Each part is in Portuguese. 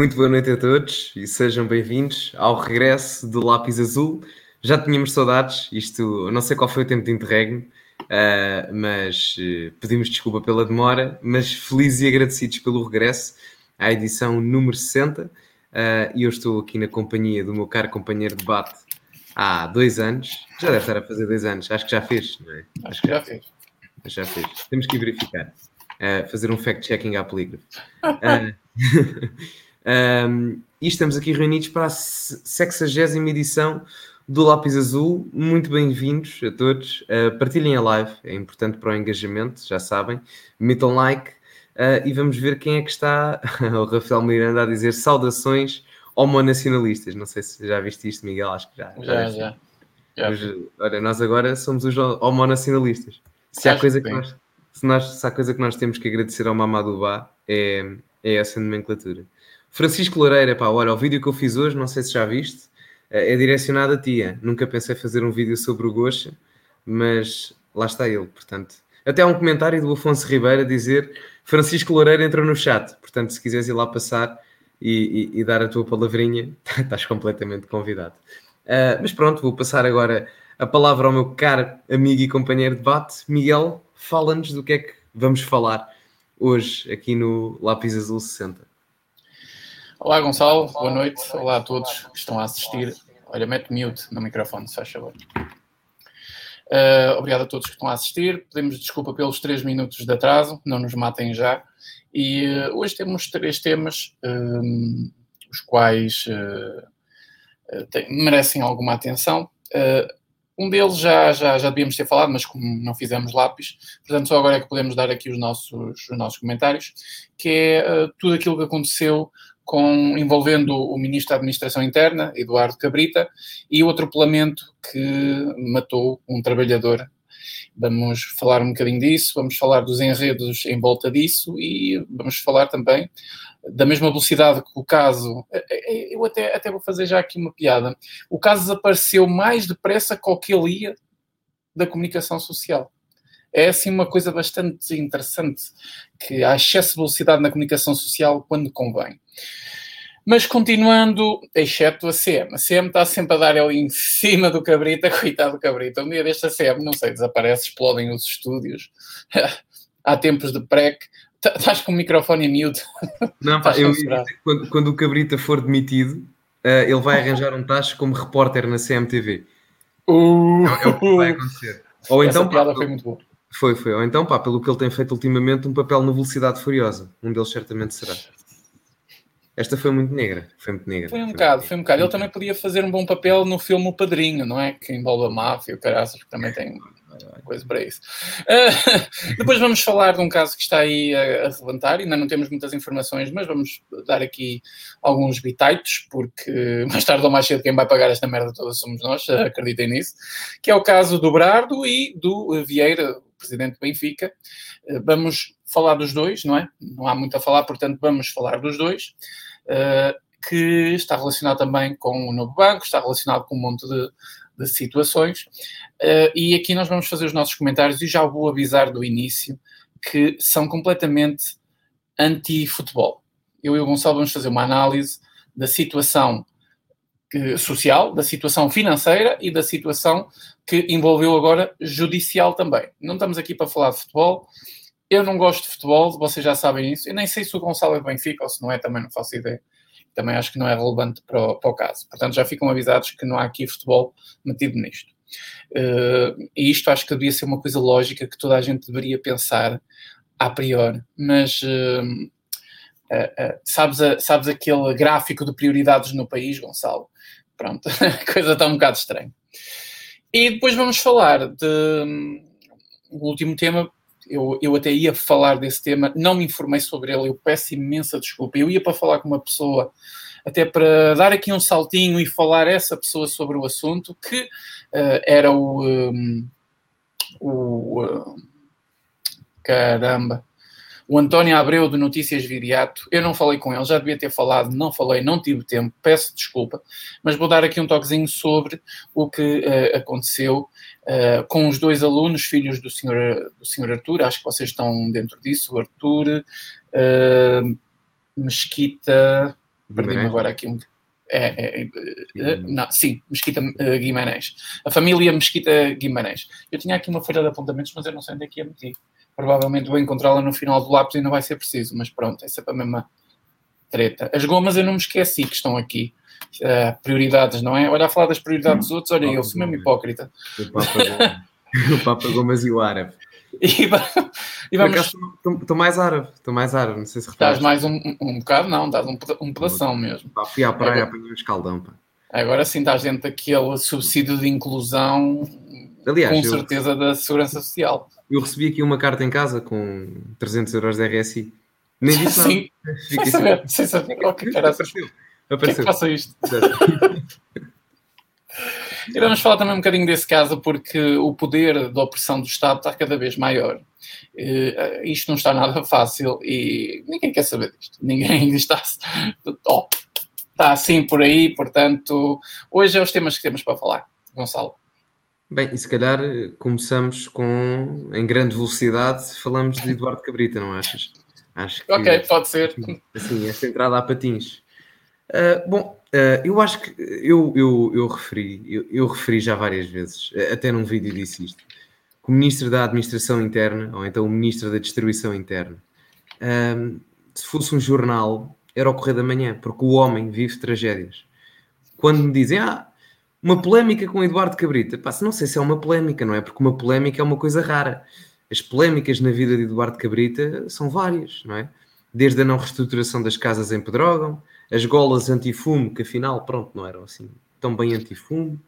Muito boa noite a todos e sejam bem-vindos ao regresso do Lápis Azul. Já tínhamos saudades, isto não sei qual foi o tempo de interregno, uh, mas uh, pedimos desculpa pela demora, mas felizes e agradecidos pelo regresso à edição número 60. Uh, e eu estou aqui na companhia do meu caro companheiro de debate há dois anos. Já deve estar a fazer dois anos, acho que já fez, não é? Acho que já fez. Já fez. Temos que verificar. Uh, fazer um fact-checking à polígrafo. Um, e estamos aqui reunidos para a 60 edição do Lápis Azul. Muito bem-vindos a todos. Uh, partilhem a live, é importante para o engajamento, já sabem. Metam like uh, e vamos ver quem é que está. o Rafael Miranda a dizer saudações homonacionalistas. Não sei se já viste isto, Miguel, acho que já. Já, já. já. Mas, olha, nós agora somos os homonacionalistas. Se há, coisa que, que nós, se, nós, se há coisa que nós temos que agradecer ao Mamadou Bá, é, é essa nomenclatura. Francisco Loureira, pá, olha, o vídeo que eu fiz hoje, não sei se já viste, eh, é direcionado a tia. Nunca pensei fazer um vídeo sobre o Gocha, mas lá está ele, portanto. Até há um comentário do Afonso Ribeiro a dizer Francisco Loureira entrou no chat, portanto, se quiseres ir lá passar e, e, e dar a tua palavrinha, estás completamente convidado. Uh, mas pronto, vou passar agora a palavra ao meu caro amigo e companheiro de debate, Miguel. Fala-nos do que é que vamos falar hoje aqui no Lápis Azul 60. Olá, Gonçalo, boa noite. Olá a todos que estão a assistir. Olha, mete mute no microfone, se faz favor. Uh, obrigado a todos que estão a assistir. Pedimos desculpa pelos três minutos de atraso, não nos matem já. E uh, hoje temos três temas, uh, os quais tem, merecem alguma atenção. um deles já, já, já devíamos ter falado, mas como não fizemos lápis, portanto, só agora é que podemos dar aqui os nossos, os nossos comentários, que é tudo aquilo que aconteceu com, envolvendo o Ministro da Administração Interna, Eduardo Cabrita, e o atropelamento que matou um trabalhador. Vamos falar um bocadinho disso, vamos falar dos enredos em volta disso e vamos falar também da mesma velocidade que o caso. Eu até, até vou fazer já aqui uma piada. O caso desapareceu mais depressa que o da comunicação social é assim uma coisa bastante interessante, que há excesso de velocidade na comunicação social quando convém. Mas continuando, exceto a CM. A CM está sempre a dar ali em cima do Cabrita, coitado do Cabrita. Um dia deste a CM, não sei, desaparece, explodem os estúdios. Há tempos de PREC. Tá, estás com o microfone em mute. Não, pá, eu, quando, quando o Cabrita for demitido, uh, ele vai arranjar um tacho como repórter na CMTV. Uh, é, é, o que vai acontecer. Ou então, piada pá, foi muito boa. Foi, foi. Ou então, pá, pelo que ele tem feito ultimamente, um papel na Velocidade Furiosa. Um deles certamente será. Esta foi muito negra. Foi muito negra. Foi um foi bocado, foi um bocado. Ele também podia fazer um bom papel no filme O Padrinho, não é? Que envolve a máfia, o caraças, que também tem coisa para isso. Uh, depois vamos falar de um caso que está aí a, a levantar, ainda não temos muitas informações, mas vamos dar aqui alguns bitites, porque mais tarde ou mais cedo quem vai pagar esta merda toda somos nós, acreditem nisso, que é o caso do Brardo e do Vieira, presidente do Benfica. Uh, vamos falar dos dois, não é? Não há muito a falar, portanto vamos falar dos dois. Uh, que está relacionado também com o novo banco, está relacionado com um monte de, de situações. Uh, e aqui nós vamos fazer os nossos comentários e já vou avisar do início que são completamente anti-futebol. Eu e o Gonçalo vamos fazer uma análise da situação social, da situação financeira e da situação que envolveu agora judicial também. Não estamos aqui para falar de futebol. Eu não gosto de futebol, vocês já sabem isso. Eu nem sei se o Gonçalo é Benfica ou se não é, também não faço ideia também acho que não é relevante para o, para o caso. Portanto, já ficam avisados que não há aqui futebol metido nisto. Uh, e isto acho que devia ser uma coisa lógica que toda a gente deveria pensar a priori, mas uh, uh, sabes, sabes aquele gráfico de prioridades no país, Gonçalo? Pronto, a coisa está um bocado estranha. E depois vamos falar de um, o último tema eu, eu até ia falar desse tema, não me informei sobre ele, eu peço imensa desculpa. Eu ia para falar com uma pessoa, até para dar aqui um saltinho e falar essa pessoa sobre o assunto, que uh, era o. Um, o uh, caramba o António Abreu de Notícias Viriato, eu não falei com ele, já devia ter falado, não falei, não tive tempo, peço desculpa, mas vou dar aqui um toquezinho sobre o que uh, aconteceu uh, com os dois alunos, filhos do senhor, do senhor Arthur, acho que vocês estão dentro disso, o Arthur uh, Mesquita, Perdi-me agora aqui um. É, é, é, não, sim, Mesquita Guimarães. A família Mesquita Guimarães. Eu tinha aqui uma folha de apontamentos, mas eu não sei onde é que ia meter. Provavelmente vou encontrá-la no final do lápis e não vai ser preciso, mas pronto, é sempre a mesma treta. As gomas eu não me esqueci que estão aqui. Uh, prioridades, não é? Olha a falar das prioridades dos outros, olha, eu sou mesmo hipócrita. O Papa Gomas e o árabe. E, e vamos. Estou mais árabe, estou mais árabe, não sei se reparas. Estás mais um, um bocado, não, estás um, um pedação mesmo. Pá, fui à praia, apanhei um escaldão. Pá. Agora sim estás dentro daquele subsídio de inclusão, Aliás, com certeza, eu, da Segurança Social. Eu recebi aqui uma carta em casa com 300 euros de RSI. Nem disse Sim, sem saber, sem saber qual que era. Apareceu. Que é que faça isto? E vamos falar também um bocadinho desse caso, porque o poder da opressão do Estado está cada vez maior. Uh, isto não está nada fácil e ninguém quer saber disto. Ninguém está, oh, está assim por aí, portanto, hoje é os temas que temos para falar. Gonçalo. Bem, e se calhar começamos com, em grande velocidade, falamos de Eduardo Cabrita, não achas? Acho que, ok, pode ser. Assim, esta entrada a patins. Uh, bom, uh, eu acho que eu, eu, eu referi, eu, eu, referi já várias vezes, até num vídeo disse isto, que o Ministro da Administração Interna, ou então o Ministro da Distribuição Interna, se fosse um jornal, era o Correio da Manhã, porque o homem vive tragédias. Quando me dizem, ah, uma polémica com Eduardo Cabrita, pá, não sei se é uma polémica, não é? Porque uma polémica é uma coisa rara. As polémicas na vida de Eduardo Cabrita são várias, não é? Desde a não reestruturação das casas em Pedrógão, as golas antifumo, que afinal, pronto, não eram assim tão bem antifumo.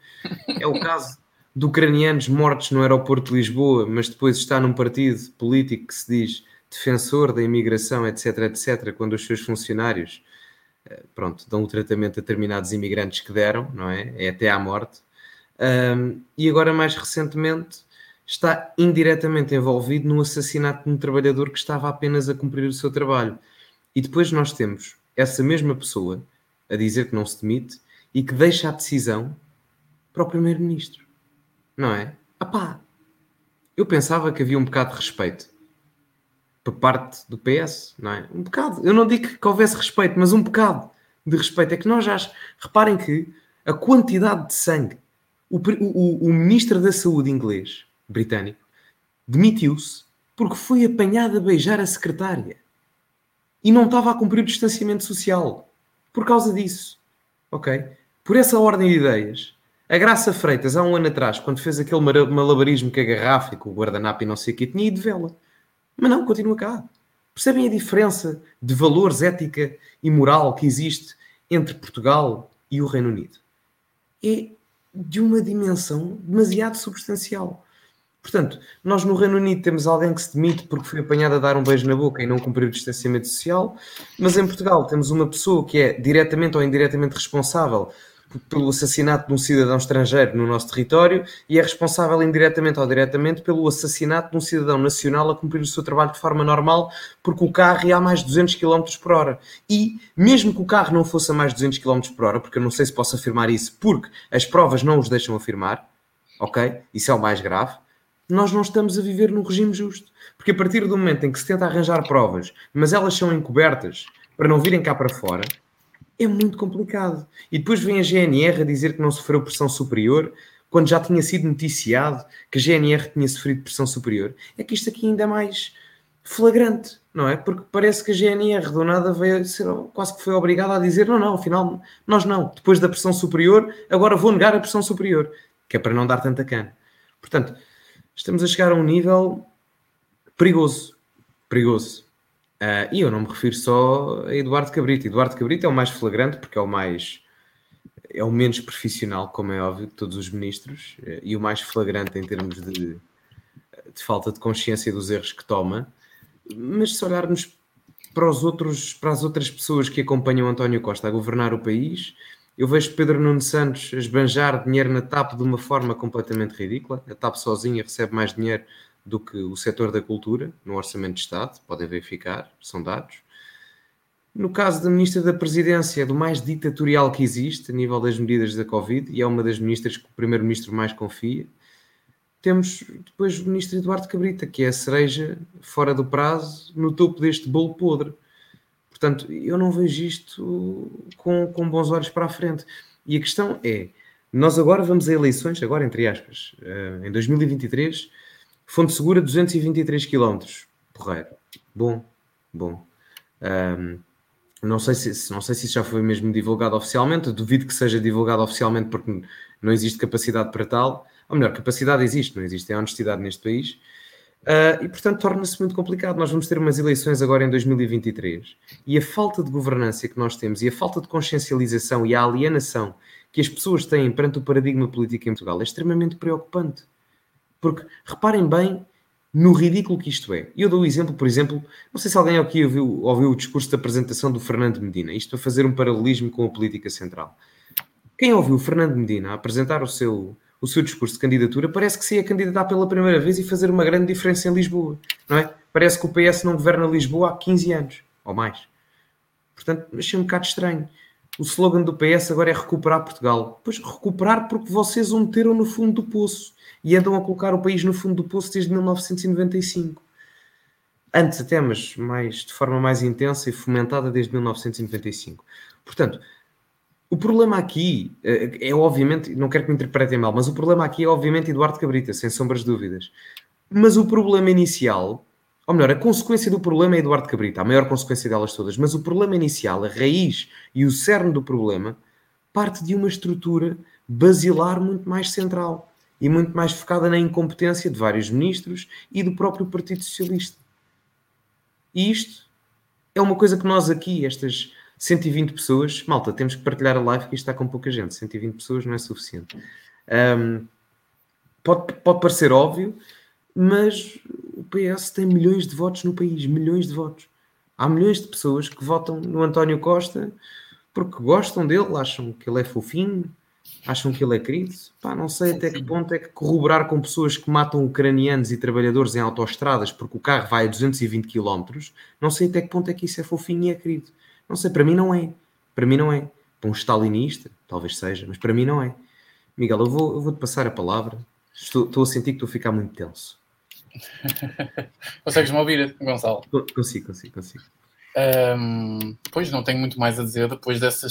É o caso de ucranianos mortos no aeroporto de Lisboa, mas depois está num partido político que se diz defensor da imigração, etc, etc, quando os seus funcionários, eh, pronto, dão o tratamento a determinados imigrantes que deram, não é? É até à morte. Um, e agora, mais recentemente, está indiretamente envolvido no assassinato de um trabalhador que estava apenas a cumprir o seu trabalho. E depois nós temos essa mesma pessoa a dizer que não se demite e que deixa a decisão para o primeiro-ministro. Não é? Apá, eu pensava que havia um bocado de respeito por parte do PS, não é? Um bocado. Eu não digo que houvesse respeito, mas um bocado de respeito. É que nós já. Reparem que a quantidade de sangue. O, o, o ministro da Saúde inglês, britânico, demitiu-se porque foi apanhado a beijar a secretária e não estava a cumprir o distanciamento social por causa disso. Ok? Por essa ordem de ideias, a Graça Freitas, há um ano atrás, quando fez aquele malabarismo com a garrafa e com o guardanapo e não sei o que, tinha ido de vela. Mas não, continua cá. Percebem a diferença de valores, ética e moral que existe entre Portugal e o Reino Unido? É de uma dimensão demasiado substancial. Portanto, nós no Reino Unido temos alguém que se demite porque foi apanhado a dar um beijo na boca e não cumpriu o distanciamento social, mas em Portugal temos uma pessoa que é diretamente ou indiretamente responsável pelo assassinato de um cidadão estrangeiro no nosso território e é responsável indiretamente ou diretamente pelo assassinato de um cidadão nacional a cumprir o seu trabalho de forma normal porque o carro ia a mais de 200 km por hora. E mesmo que o carro não fosse a mais de 200 km por hora, porque eu não sei se posso afirmar isso porque as provas não os deixam afirmar, ok? Isso é o mais grave nós não estamos a viver num regime justo. Porque a partir do momento em que se tenta arranjar provas, mas elas são encobertas para não virem cá para fora, é muito complicado. E depois vem a GNR a dizer que não sofreu pressão superior, quando já tinha sido noticiado que a GNR tinha sofrido pressão superior. É que isto aqui ainda é mais flagrante, não é? Porque parece que a GNR do nada veio ser, quase que foi obrigada a dizer não, não, afinal, nós não. Depois da pressão superior, agora vou negar a pressão superior, que é para não dar tanta cana. Portanto, estamos a chegar a um nível perigoso. Perigoso. Uh, e eu não me refiro só a Eduardo Cabrito. Eduardo Cabrito é o mais flagrante porque é o mais é o menos profissional, como é óbvio, de todos os ministros, uh, e o mais flagrante em termos de, de, falta de consciência dos erros que toma. Mas se olharmos para os outros, para as outras pessoas que acompanham António Costa a governar o país, eu vejo Pedro Nuno Santos esbanjar dinheiro na TAP de uma forma completamente ridícula. A TAP sozinha recebe mais dinheiro do que o setor da cultura no Orçamento de Estado, podem verificar, são dados. No caso da Ministra da Presidência, é do mais ditatorial que existe a nível das medidas da Covid, e é uma das ministras que o Primeiro-Ministro mais confia. Temos depois o Ministro Eduardo Cabrita, que é a cereja fora do prazo, no topo deste bolo podre. Portanto, eu não vejo isto com, com bons olhos para a frente. E a questão é, nós agora vamos a eleições, agora entre aspas, uh, em 2023, Fonte Segura 223 km, porreiro. Bom, bom. Um, não sei, se, não sei se isso já foi mesmo divulgado oficialmente, duvido que seja divulgado oficialmente porque não existe capacidade para tal. Ou melhor, capacidade existe, não existe, é honestidade neste país. Uh, e portanto torna-se muito complicado. Nós vamos ter umas eleições agora em 2023 e a falta de governança que nós temos e a falta de consciencialização e a alienação que as pessoas têm perante o paradigma político em Portugal é extremamente preocupante. Porque reparem bem no ridículo que isto é. Eu dou o exemplo, por exemplo, não sei se alguém aqui ouviu, ouviu o discurso de apresentação do Fernando Medina, isto para fazer um paralelismo com a política central. Quem ouviu o Fernando Medina apresentar o seu, o seu discurso de candidatura parece que se ia candidatar pela primeira vez e fazer uma grande diferença em Lisboa, não é? Parece que o PS não governa Lisboa há 15 anos, ou mais. Portanto, achei um bocado estranho o slogan do PS agora é recuperar Portugal. Pois recuperar porque vocês o meteram no fundo do poço e andam a colocar o país no fundo do poço desde 1995. Antes até, mas mais, de forma mais intensa e fomentada desde 1995. Portanto, o problema aqui é, é obviamente, não quero que me interpretem mal, mas o problema aqui é obviamente Eduardo Cabrita, sem sombras de dúvidas. Mas o problema inicial ou melhor, a consequência do problema é Eduardo Cabrita, a maior consequência delas todas, mas o problema inicial, a raiz e o cerne do problema, parte de uma estrutura basilar muito mais central e muito mais focada na incompetência de vários ministros e do próprio Partido Socialista. E isto é uma coisa que nós aqui, estas 120 pessoas, malta, temos que partilhar a live que isto está com pouca gente, 120 pessoas não é suficiente. Um, pode, pode parecer óbvio, mas o PS tem milhões de votos no país, milhões de votos. Há milhões de pessoas que votam no António Costa porque gostam dele, acham que ele é fofinho, acham que ele é querido. Pá, não sei até que ponto é que corroborar com pessoas que matam ucranianos e trabalhadores em autoestradas porque o carro vai a 220 km, não sei até que ponto é que isso é fofinho e é querido. Não sei, para mim não é. Para mim não é. Para um stalinista, talvez seja, mas para mim não é. Miguel, eu vou, eu vou te passar a palavra. Estou, estou a sentir que estou a ficar muito tenso. Consegues-me ouvir, Gonçalo? Consigo, consigo, consigo. Um, pois não tenho muito mais a dizer depois dessa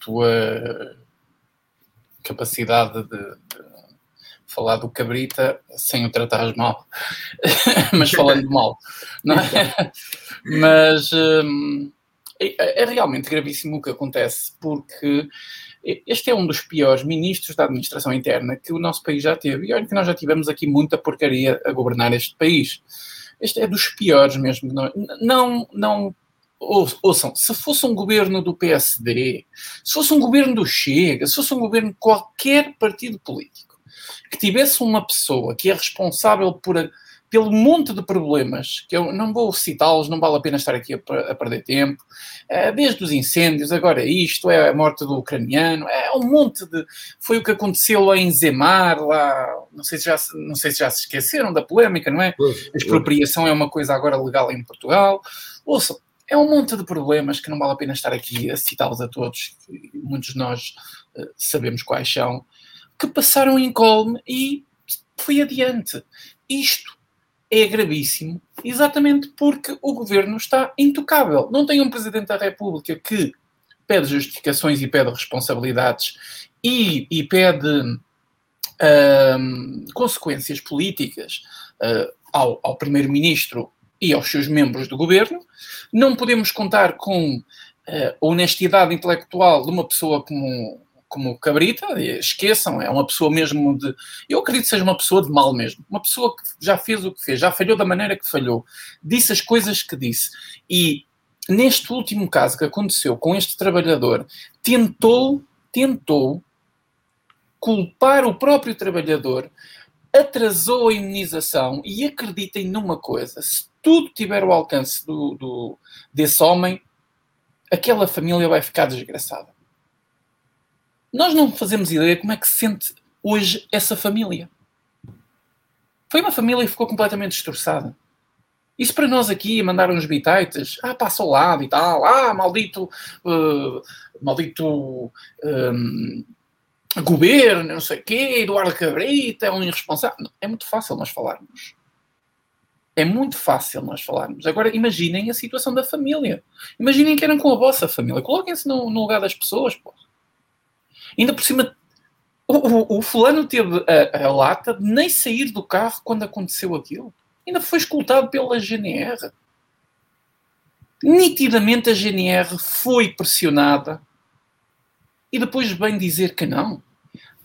tua capacidade de, de falar do cabrita sem o tratares mal, mas falando mal, não é? Mas um, é, é realmente gravíssimo o que acontece porque este é um dos piores ministros da administração interna que o nosso país já teve. E olha que nós já tivemos aqui muita porcaria a governar este país. Este é dos piores mesmo. Não, não, ouçam, se fosse um governo do PSD, se fosse um governo do Chega, se fosse um governo de qualquer partido político, que tivesse uma pessoa que é responsável por pelo monte de problemas, que eu não vou citá-los, não vale a pena estar aqui a, a, perder tempo, eh, desde os incêndios, agora isto, é a morte do ucraniano, é um monte de... Foi o que aconteceu lá em Zemar, lá, não sei se já, não sei se, já se esqueceram da polémica, não é? A expropriação é uma coisa agora legal em Portugal. Ouçam, é um monte de problemas que não vale a pena estar aqui a citá-los a todos, muitos de nós uh, sabemos quais são, que passaram em colme e foi adiante. Isto é gravíssimo, exatamente porque o governo está intocável. Não tem um Presidente da República que pede justificações e pede responsabilidades e, e pede uh, consequências políticas uh, ao, ao Primeiro-Ministro e aos seus membros do governo. Não podemos contar com uh, a honestidade intelectual de uma pessoa como como Cabrita, esqueçam, é uma pessoa mesmo de. Eu acredito que seja uma pessoa de mal mesmo. Uma pessoa que já fez o que fez, já falhou da maneira que falhou, disse as coisas que disse. E neste último caso que aconteceu com este trabalhador, tentou, tentou culpar o próprio trabalhador, atrasou a imunização e acreditem numa coisa: se tudo tiver o alcance do, do desse homem, aquela família vai ficar desgraçada. Nós não fazemos ideia como é que se sente hoje essa família. Foi uma família que ficou completamente destroçada. Isso para nós aqui, mandar uns bitites, ah, passa ao lado e tal, ah, maldito, uh, maldito um, governo, não sei o quê, Eduardo Cabrita é um irresponsável. É muito fácil nós falarmos. É muito fácil nós falarmos. Agora, imaginem a situação da família. Imaginem que eram com a vossa família. Coloquem-se no, no, lugar das pessoas, pô. Ainda por cima, o, o, o fulano teve a, a, lata de nem sair do carro quando aconteceu aquilo. Ainda foi escoltado pela GNR. Nitidamente a GNR foi pressionada e depois vem dizer que não.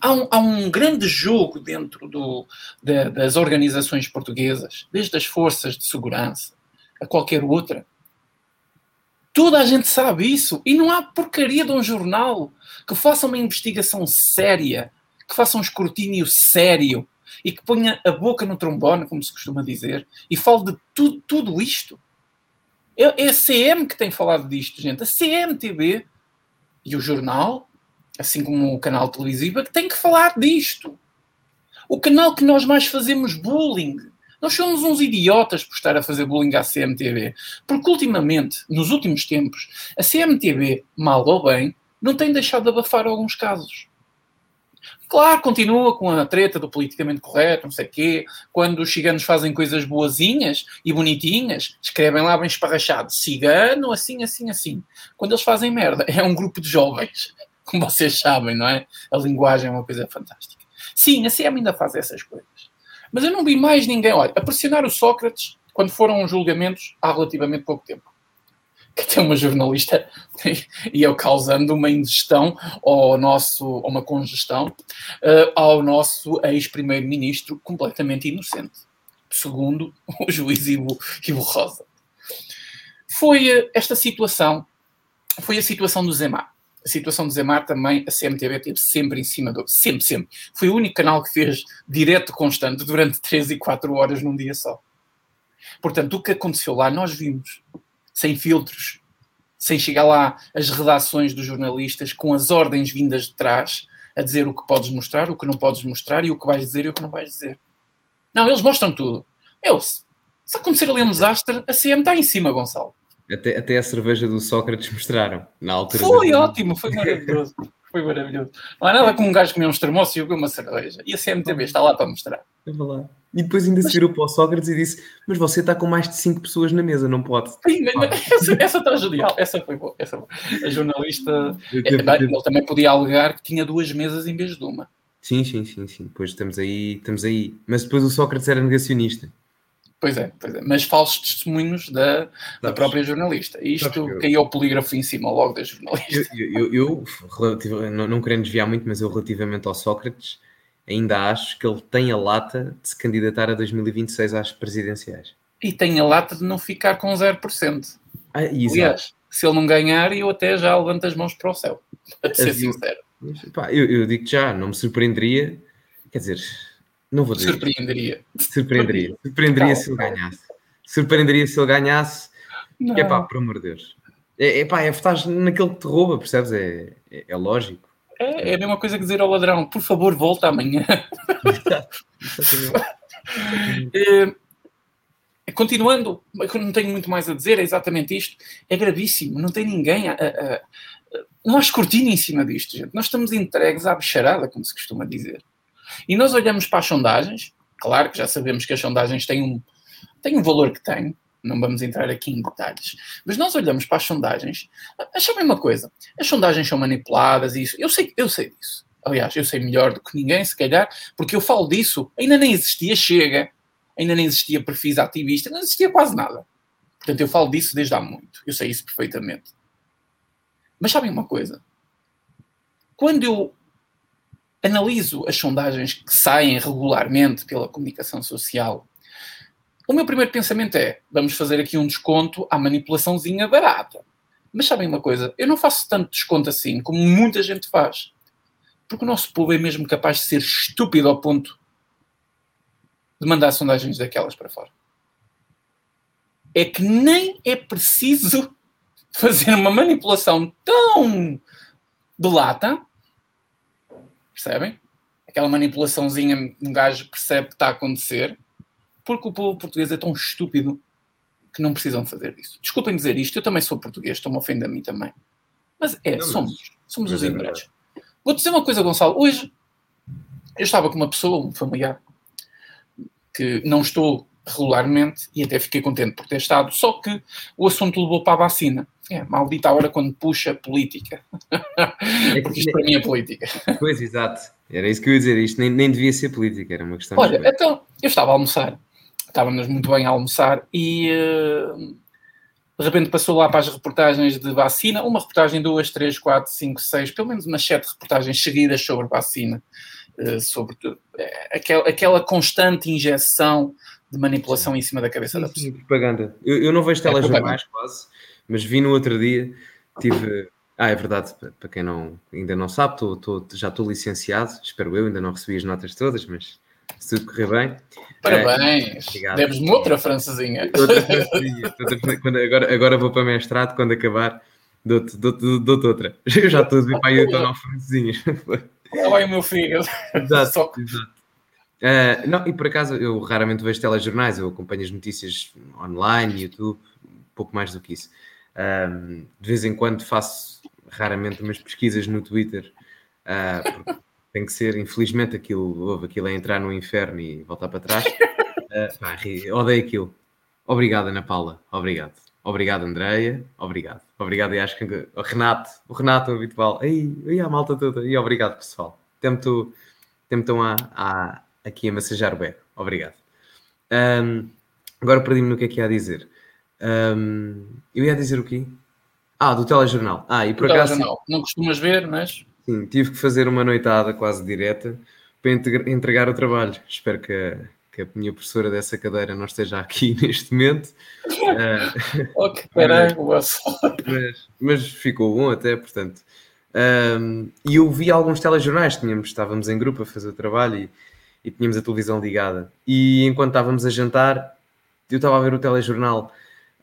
Há um, há um grande jogo dentro do, de, das organizações portuguesas, desde as forças de segurança a qualquer outra. Toda a gente sabe isso. E não há porcaria de um jornal que faça uma investigação séria, que faça um escrutínio sério e que ponha a boca no trombone, como se costuma dizer, e fale de tudo, tudo isto. É, é a CM que tem falado disto, gente. A CMTV e o jornal assim como o canal televisivo, é que tem que falar disto. O canal que nós mais fazemos bullying. Nós somos uns idiotas por estar a fazer bullying à CMTV. Porque ultimamente, nos últimos tempos, a CMTV, mal ou bem, não tem deixado de abafar alguns casos. Claro, continua com a treta do politicamente correto, não sei o quê. Quando os ciganos fazem coisas boazinhas e bonitinhas, escrevem lá bem esparrachado, cigano, assim, assim, assim. Quando eles fazem merda, é um grupo de jovens como vocês sabem, não é? A linguagem é uma coisa fantástica. Sim, a CM ainda faz essas coisas. Mas eu não vi mais ninguém, olha, a pressionar o Sócrates quando foram julgamentos há relativamente pouco tempo. Que tem uma jornalista e eu causando uma indigestão ao nosso, ou uma congestão uh, ao nosso ex-primeiro-ministro completamente inocente, segundo o juiz Ivo, Ivo Rosa. Foi uh, esta situação, foi a situação do Zemar a situação do Zemar também, a CMTV teve sempre em cima do. Sempre, sempre. Foi o único canal que fez direto constante durante 3 e 4 horas num dia só. Portanto, o que aconteceu lá, nós vimos, sem filtros, sem chegar lá as redações dos jornalistas, com as ordens vindas de trás, a dizer o que podes mostrar, o que não podes mostrar e o que vais dizer e o que não vais dizer. Não, eles mostram tudo. Eu, se acontecer ali um desastre, a CM está em cima, Gonçalo. Até, até a cerveja do Sócrates mostraram na altura. Foi ótimo, foi maravilhoso. foi maravilhoso. Não há nada como um gajo comer uns termossos e beber uma cerveja. E a CMTV está lá para mostrar. lá. E depois ainda se virou para o Sócrates e disse: Mas você está com mais de 5 pessoas na mesa, não pode. Sim, essa, essa está genial. Essa foi boa. Essa, a jornalista. É, ele também podia alegar que tinha duas mesas em vez de uma. Sim, sim, sim, sim. Depois estamos aí, estamos aí. Mas depois o Sócrates era negacionista. Pois é, pois é. Mas falsos testemunhos da, da própria jornalista. Isto eu, caiu o polígrafo em cima logo da jornalista. Eu, eu, eu não, não querendo desviar muito, mas eu relativamente ao Sócrates, ainda acho que ele tem a lata de se candidatar a 2026 às presidenciais. E tem a lata de não ficar com 0%. Ah, Aliás, se ele não ganhar, eu até já levanto as mãos para o céu. Para ser assim, sincero. Pá, eu, eu digo já, não me surpreenderia. Quer dizer, não vou dizer. Surpreenderia. Surpreenderia. Surpreenderia calma, se ele ganhasse. Surpreenderia se ele ganhasse. É pá, por amor de Deus. É, é pá, é estás naquele que te rouba, percebes? É, é, é lógico. É, é a mesma coisa que dizer ao ladrão: por favor, volta amanhã. é, continuando, não tenho muito mais a dizer, é exatamente isto. É gravíssimo, não tem ninguém a, a, a, não há escrutínio em cima disto, gente. Nós estamos entregues à bicharada, como se costuma dizer. E nós olhamos para as sondagens, claro que já sabemos que as sondagens têm um, têm um valor que têm, não vamos entrar aqui em detalhes, mas nós olhamos para as sondagens, sabem uma coisa, as sondagens são manipuladas e isso, eu sei, eu sei disso. Aliás, eu sei melhor do que ninguém, se calhar, porque eu falo disso, ainda nem existia Chega, ainda nem existia perfis ativistas, não existia quase nada. Portanto, eu falo disso desde há muito, eu sei isso perfeitamente. Mas sabem uma coisa? Quando eu analiso as sondagens que saem regularmente pela comunicação social, o meu primeiro pensamento é: vamos fazer aqui um desconto à manipulaçãozinha barata. Mas sabem uma coisa? Eu não faço tanto desconto assim como muita gente faz. Porque o nosso povo é mesmo capaz de ser estúpido ao ponto de mandar sondagens daquelas para fora. É que nem é preciso fazer uma manipulação tão de lata Percebem? Aquela manipulaçãozinha, um gajo percebe que está a acontecer, porque o povo português é tão estúpido que não precisam fazer isso. Desculpem dizer isto, eu também sou português, estou-me a ofender a mim também. Mas é, não, somos. Somos os é ingleses. Vou dizer uma coisa, Gonçalo. Hoje eu estava com uma pessoa, um familiar, que não estou regularmente e até fiquei contente por ter estado. Só que o assunto levou para a vacina. É, maldita a hora quando puxa política. É Porque isto para mim é política. Pois, exato. Era isso que eu ia dizer. Isto nem, nem devia ser política, era uma questão. Olha, então, eu estava a almoçar. Estávamos muito bem a almoçar e uh, de repente passou lá para as reportagens de vacina. Uma reportagem, duas, três, quatro, cinco, seis, pelo menos umas sete reportagens seguidas sobre vacina. Uh, sobre uh, aquela, aquela constante injeção de manipulação em cima da cabeça sim, da pessoa. propaganda. Eu, eu não vejo é telejornais é quase mas vi no outro dia, tive. Ah, é verdade, para quem não, ainda não sabe, tô, tô, já estou licenciado, espero eu, ainda não recebi as notas todas, mas se tudo correr bem. Parabéns! É, Deves-me outra francesinha. Outra francesinha. quando, agora, agora vou para mestrado, quando acabar, dou-te dou dou outra. Eu já estou a ver para aí oito ou nove francesinhas. Olha o meu filho. Exato, Só... exato. Uh, não, e por acaso eu raramente vejo telejornais, eu acompanho as notícias online, YouTube, pouco mais do que isso. Um, de vez em quando faço raramente umas pesquisas no Twitter, uh, tem que ser, infelizmente, aquilo, houve aquilo é entrar no inferno e voltar para trás. Uh, pá, odeio aquilo. Obrigado, Ana Paula. Obrigado. Obrigado, Andreia. Obrigado. Obrigado, e acho que o Renato, o Renato, o habitual. Aí a malta toda. E obrigado, pessoal. Tento a, a, aqui a massajar o beco. Obrigado. Um, agora perdi-me no que é que ia dizer. Um, eu ia dizer o quê? Ah, do telejornal. Ah, e por acaso. Telejornal. Não costumas ver, mas. Sim, tive que fazer uma noitada quase direta para entregar o trabalho. Espero que a, que a minha professora dessa cadeira não esteja aqui neste momento. uh, oh, que mas, mas, mas ficou bom até, portanto. Um, e eu vi alguns telejornais, tínhamos, estávamos em grupo a fazer o trabalho e, e tínhamos a televisão ligada. E enquanto estávamos a jantar, eu estava a ver o telejornal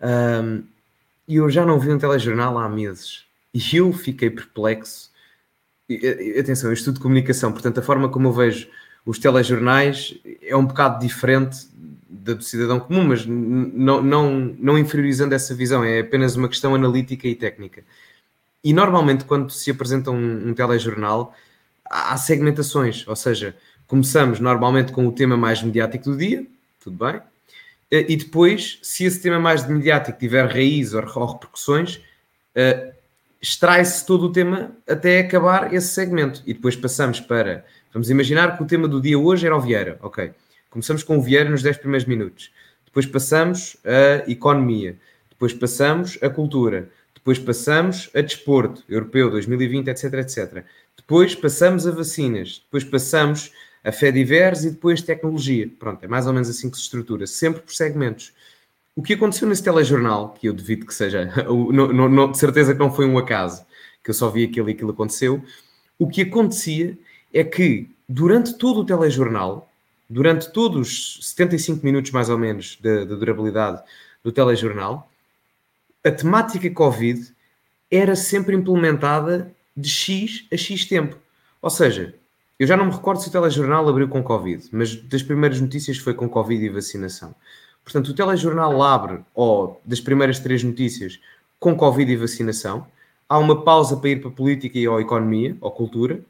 um, e eu já não vi um telejornal há meses. E eu fiquei perplexo. E, atenção, eu estudo comunicação, portanto, a forma como eu vejo os telejornais é um bocado diferente da do cidadão comum, mas não, não, não inferiorizando essa visão, é apenas uma questão analítica e técnica. E normalmente, quando se apresenta um, um telejornal, há segmentações, ou seja, começamos normalmente com o tema mais mediático do dia, tudo bem, eh, e depois, se esse tema mais mediático tiver raiz ou, repercussões, uh, extrai-se todo o tema até acabar esse segmento. E depois passamos para. Vamos imaginar que o tema do dia hoje era o Vieira. Ok. Começamos com o Vieira nos 10 primeiros minutos. Depois passamos a economia. Depois passamos a cultura. Depois passamos a desporto europeu 2020, etc, etc. Depois passamos a vacinas. Depois passamos a fé diversa e depois tecnologia. Pronto, é mais ou menos assim que se estrutura, sempre por segmentos. O que aconteceu nesse telejornal, que eu devido que seja, não, não, não, de certeza que não foi um acaso, que eu só vi aquilo e aquilo aconteceu, o que acontecia é que durante todo o telejornal, durante todos os 75 minutos mais ou menos da durabilidade do telejornal, a temática Covid era sempre implementada de X a X tempo. Ou seja, eu já não me recordo se o telejornal abriu com Covid, mas das primeiras notícias foi com Covid e vacinação. Portanto, o telejornal abre, ou das primeiras três notícias, com Covid e vacinação. Há uma pausa para ir para a política e a economia, ou cultura.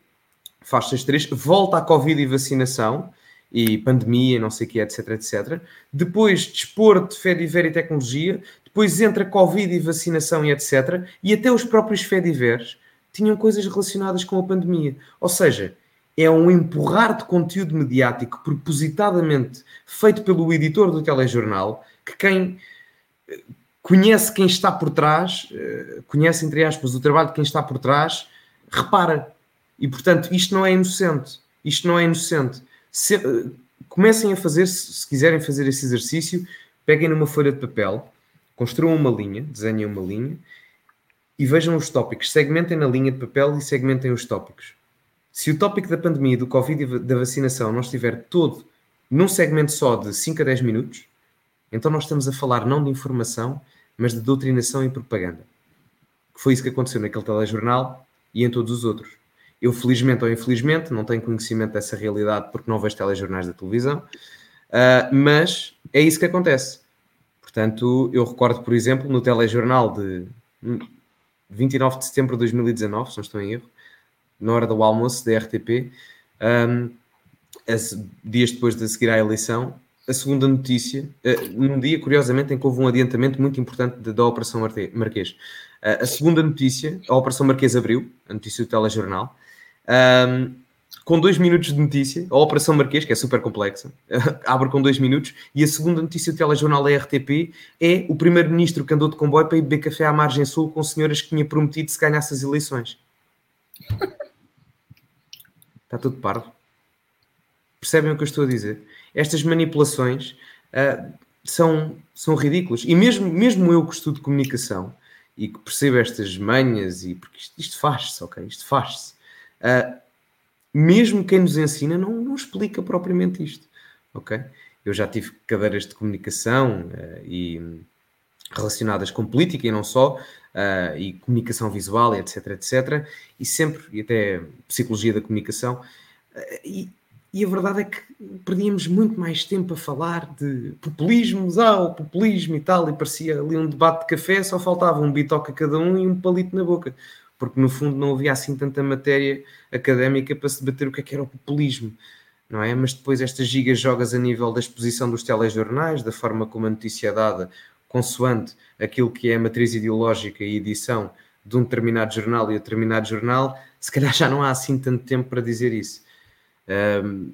Faz-se as três. Volta a Covid e vacinação, e pandemia, não sei o que, etc, etc. Depois, desporto, de e tecnologia. Depois entra Covid e vacinação e etc. E até os próprios de tinham coisas relacionadas com a pandemia. Ou seja, é um empurrar de conteúdo mediático propositadamente feito pelo editor do telejornal, que quem eh, conhece quem está por trás, eh, conhece, entre aspas, o trabalho de quem está por trás, repara. E, portanto, isto não é inocente. Isto não é inocente. Se, eh, comecem a fazer, se quiserem fazer esse exercício, peguem numa folha de papel, construam uma linha, desenhem uma linha e vejam os tópicos. Segmentem na linha de papel e segmentem os tópicos se o tópico da pandemia, do Covid e da vacinação não estiver todo num segmento só de 5 a 10 minutos, então nós estamos a falar não de informação, mas de doutrinação e propaganda. Foi isso que aconteceu naquele telejornal e em todos os outros. Eu, felizmente ou infelizmente, não tenho conhecimento dessa realidade porque não vejo telejornais da televisão, uh, mas é isso que acontece. Portanto, eu recordo, por exemplo, no telejornal de 29 de setembro de 2019, se não estou em erro, na hora do almoço da RTP, um, dias depois de seguir à eleição, a segunda notícia, uh, num dia, curiosamente, em que houve um adiantamento muito importante da Operação Marquês. Uh, a segunda notícia, a Operação Marquês abriu, a notícia do telejornal, um, com dois minutos de notícia, a Operação Marquês, que é super complexa, abre com dois minutos, e a segunda notícia do telejornal da RTP é o primeiro-ministro que andou de comboio para ir beber café à margem sul com senhoras que tinha prometido se ganhasse as eleições. Está tudo parvo. Percebem o que eu estou a dizer? Estas manipulações uh, são, são ridículas. E mesmo, mesmo eu que estudo comunicação e que percebo estas manhas, e porque isto, isto faz-se, ok? Isto faz-se. Uh, mesmo quem nos ensina não, não explica propriamente isto, ok? Eu já tive cadeiras de comunicação uh, e relacionadas com política e não só, uh, e comunicação visual, etc, etc, e sempre, e até psicologia da comunicação, uh, e, e, a verdade é que perdíamos muito mais tempo a falar de populismos, ah, o populismo e tal, e parecia ali um debate de café, só faltava um bitoque a cada um e um palito na boca, porque no fundo não havia assim tanta matéria académica para se debater o que é que era o populismo. Não é? Mas depois estas gigas jogas a nível da exposição dos telejornais, da forma como a notícia é dada, consoante aquilo que é a matriz ideológica e edição de um determinado jornal e um determinado jornal, se calhar já não há assim tanto tempo para dizer isso.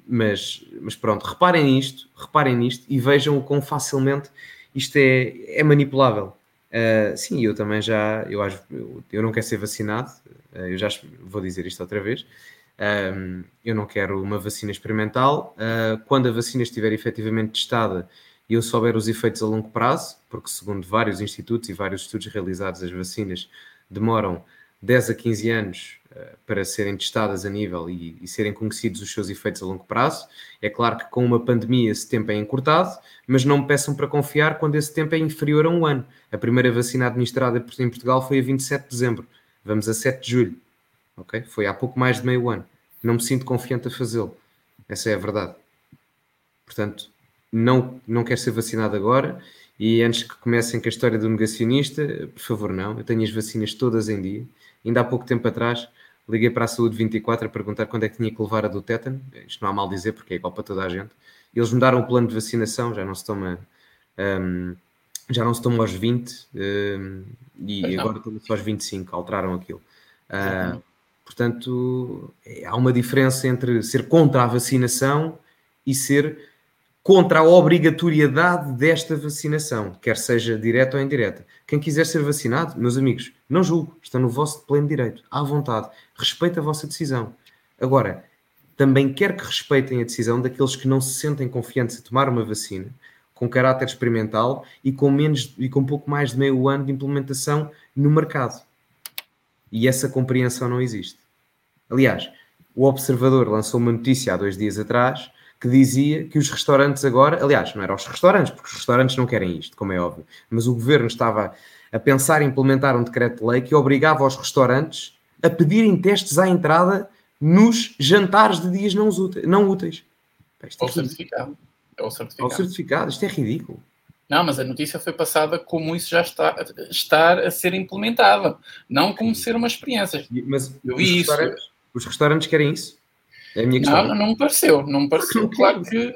mas, mas pronto, reparem nisto, reparem nisto e vejam o quão facilmente isto é, é manipulável. Uh, sim, eu também já, eu, acho, eu, eu não quero ser vacinado, uh, eu já vou dizer isto outra vez. Um, eu não quero uma vacina experimental. Uh, quando a vacina estiver efetivamente testada e eu souber os efeitos a longo prazo, porque segundo vários institutos e vários estudos realizados, as vacinas demoram 10 a 15 anos uh, para serem testadas a nível e, e, serem conhecidos os seus efeitos a longo prazo. É claro que com uma pandemia esse tempo é encurtado, mas não me peçam para confiar quando esse tempo é inferior a um ano. A primeira vacina administrada em Portugal foi a 27 de dezembro. Vamos a 7 de julho. Okay? Foi há pouco mais de meio ano. Não me sinto confiante a fazê-lo. Essa é a verdade. Portanto, não, não quer ser vacinado agora e antes que comecem com a história do negacionista, por favor, não. Eu tenho as vacinas todas em dia. Ainda há pouco tempo atrás liguei para a Saúde 24 a perguntar quando é que tinha que levar a do tétano. Isto não há mal dizer porque é igual para toda a gente. Eles mudaram o plano de vacinação, já não se toma. Um, já não se toma aos 20 um, e agora toma-se aos 25, alteraram aquilo. Uh, portanto, é, há uma diferença entre ser contra a vacinação e ser contra a obrigatoriedade desta vacinação, quer seja direta ou indireta. Quem quiser ser vacinado, meus amigos, não julgo, estão no vosso pleno direito, à vontade, respeito a vossa decisão. Agora, também quero que respeitem a decisão daqueles que não se sentem confiantes a tomar uma vacina com caráter experimental e com menos e com pouco mais de meio ano de implementação no mercado. E essa compreensão não existe. Aliás, o Observador lançou uma notícia há dois dias atrás que dizia que os restaurantes agora, aliás, não eram os restaurantes, porque os restaurantes não querem isto, como é óbvio, mas o governo estava a pensar em implementar um decreto-lei que obrigava os restaurantes a pedirem testes à entrada nos jantares de dias não, úteis. Não úteis. Ou é certificado. É o certificado. Ou certificado. Isto é ridículo. Não, mas a notícia foi passada como isso já está, está a ser implementado, não como ser uma experiência. Mas eu vi isso. Os restaurantes querem isso? É a minha questão. Não, não me pareceu. Não me pareceu. Claro que.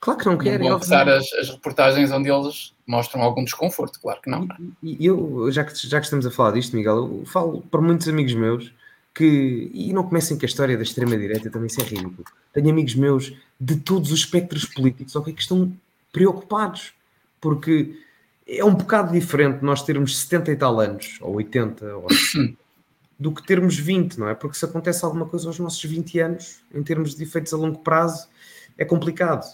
Claro que não querem. Não vou as, as, reportagens onde eles mostram algum desconforto, claro que não. E eu, já que, já que estamos a falar disto, Miguel, eu falo para muitos amigos meus que. E não comecem com a história da extrema-direita, também isso é ridículo. Tenho amigos meus de todos os espectros políticos, ok, que estão preocupados, porque é um bocado diferente nós termos 70 e tal anos, ou 80, ou 60, do que termos 20, não é? Porque se acontece alguma coisa aos nossos 20 anos, em termos de efeitos a longo prazo, é complicado,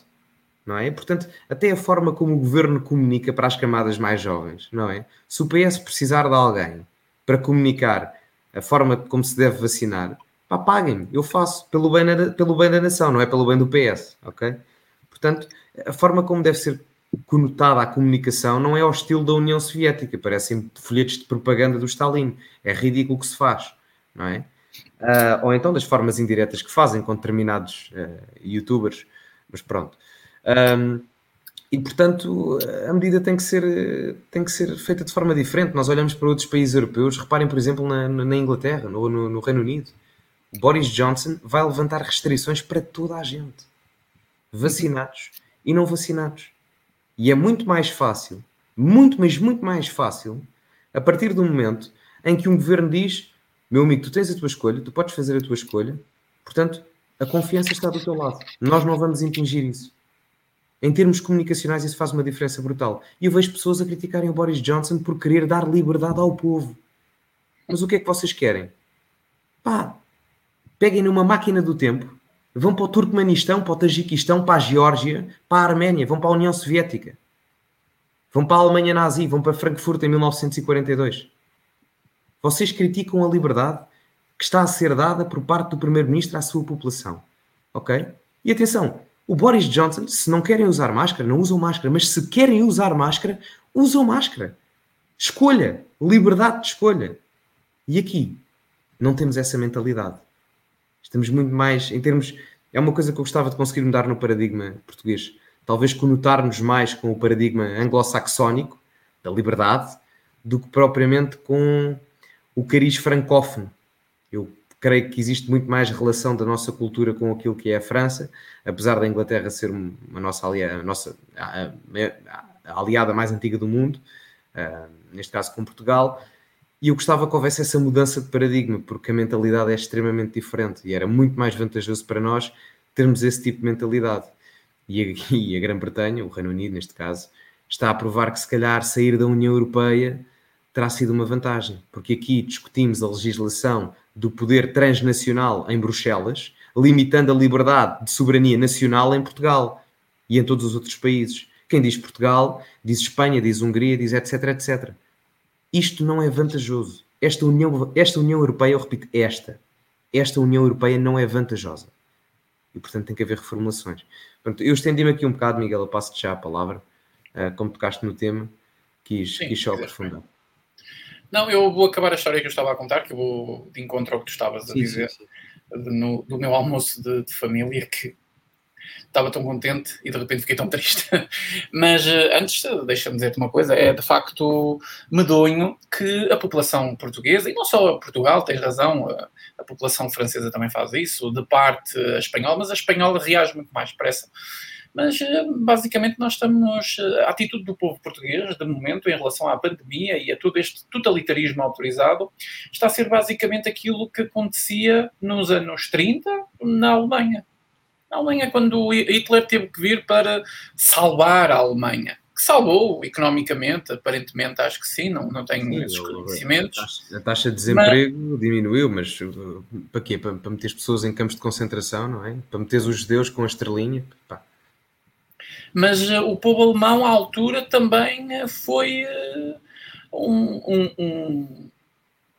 não é? Portanto, até a forma como o governo comunica para as camadas mais jovens, não é? Se o PS precisar de alguém para comunicar a forma como se deve vacinar, pá, paguem-me, eu faço pelo bem, da, pelo bem da nação, não é pelo bem do PS, ok? Portanto, a forma como deve ser conotada a comunicação não é ao estilo da União Soviética, parecem folhetos de propaganda do Stalin. É ridículo o que se faz, não é? Uh, ou então das formas indiretas que fazem com determinados uh, youtubers, mas pronto. Um, e portanto a medida tem que, ser, tem que ser feita de forma diferente. Nós olhamos para outros países europeus, reparem, por exemplo, na, na Inglaterra ou no, no Reino Unido. Boris Johnson vai levantar restrições para toda a gente, vacinados e não vacinados. E é muito mais fácil, muito, mas muito mais fácil, a partir do momento em que um governo diz: meu amigo, tu tens a tua escolha, tu podes fazer a tua escolha, portanto, a confiança está do teu lado. Nós não vamos impingir isso. Em termos comunicacionais, isso faz uma diferença brutal. E eu vejo pessoas a criticarem o Boris Johnson por querer dar liberdade ao povo. Mas o que é que vocês querem? Pá, peguem numa máquina do tempo, vão para o Turcomenistão, para o Tajiquistão, para a Geórgia, para a Arménia, vão para a União Soviética, vão para a Alemanha nazi, vão para Frankfurt em 1942. Vocês criticam a liberdade que está a ser dada por parte do Primeiro-Ministro à sua população. Ok? E atenção, o Boris Johnson, se não querem usar máscara, não usam máscara, mas se querem usar máscara, usam máscara. Escolha, liberdade de escolha. E aqui não temos essa mentalidade. Estamos muito mais, em termos. É uma coisa que eu gostava de conseguir mudar no paradigma português. Talvez conotar-nos mais com o paradigma anglo-saxónico da liberdade do que propriamente com o cariz francófono. Eu creio que existe muito mais relação da nossa cultura com aquilo que é a França, apesar da Inglaterra ser uma nossa, aliada, a nossa a, a aliada mais antiga do mundo, uh, neste caso com Portugal, e eu gostava que houvesse essa mudança de paradigma, porque a mentalidade é extremamente diferente e era muito mais vantajoso para nós termos esse tipo de mentalidade. E a, e a Grã-Bretanha, o Reino Unido neste caso, está a provar que se calhar sair da União Europeia terá sido uma vantagem, porque aqui discutimos a legislação do poder transnacional em Bruxelas, limitando a liberdade de soberania nacional em Portugal e em todos os outros países. Quem diz Portugal, diz Espanha, diz Hungria, diz etc, etc. Isto não é vantajoso. Esta União, esta União Europeia, eu repito, esta, esta União Europeia não é vantajosa. E, portanto, tem que haver reformulações. Portanto, eu estendi-me aqui um bocado, Miguel, eu passo-te já a palavra. Uh, como tocaste no tema, quis, Sim, quis só aprofundar. Não, eu vou acabar a história que eu estava a contar, que eu vou de encontro ao que tu estavas a sim, dizer, sim, sim. No, do meu almoço de, de família, que estava tão contente e de repente fiquei tão triste. Mas eh, antes, deixa-me dizer-te uma coisa: é de facto medonho que a população portuguesa, e não só Portugal, tens razão, a, população francesa também faz isso, de parte a espanhola, mas a espanhola reage muito mais depressa. Mas eh, basicamente nós estamos. Eh, a atitude do povo português, de momento, em relação à pandemia e a todo este totalitarismo autorizado, está a ser basicamente aquilo que acontecia nos anos 30 na Alemanha na Alemanha, quando Hitler teve que vir para salvar a Alemanha. Que salvou economicamente, aparentemente, acho que sim, não, não tenho sim, esses conhecimentos. A taxa de desemprego mas, diminuiu, mas uh, para quê? Para, para meter as pessoas em campos de concentração, não é? Para meter os judeus com a estrelinha? Pá. Mas uh, o povo alemão, à altura, também uh, foi uh, um, um, um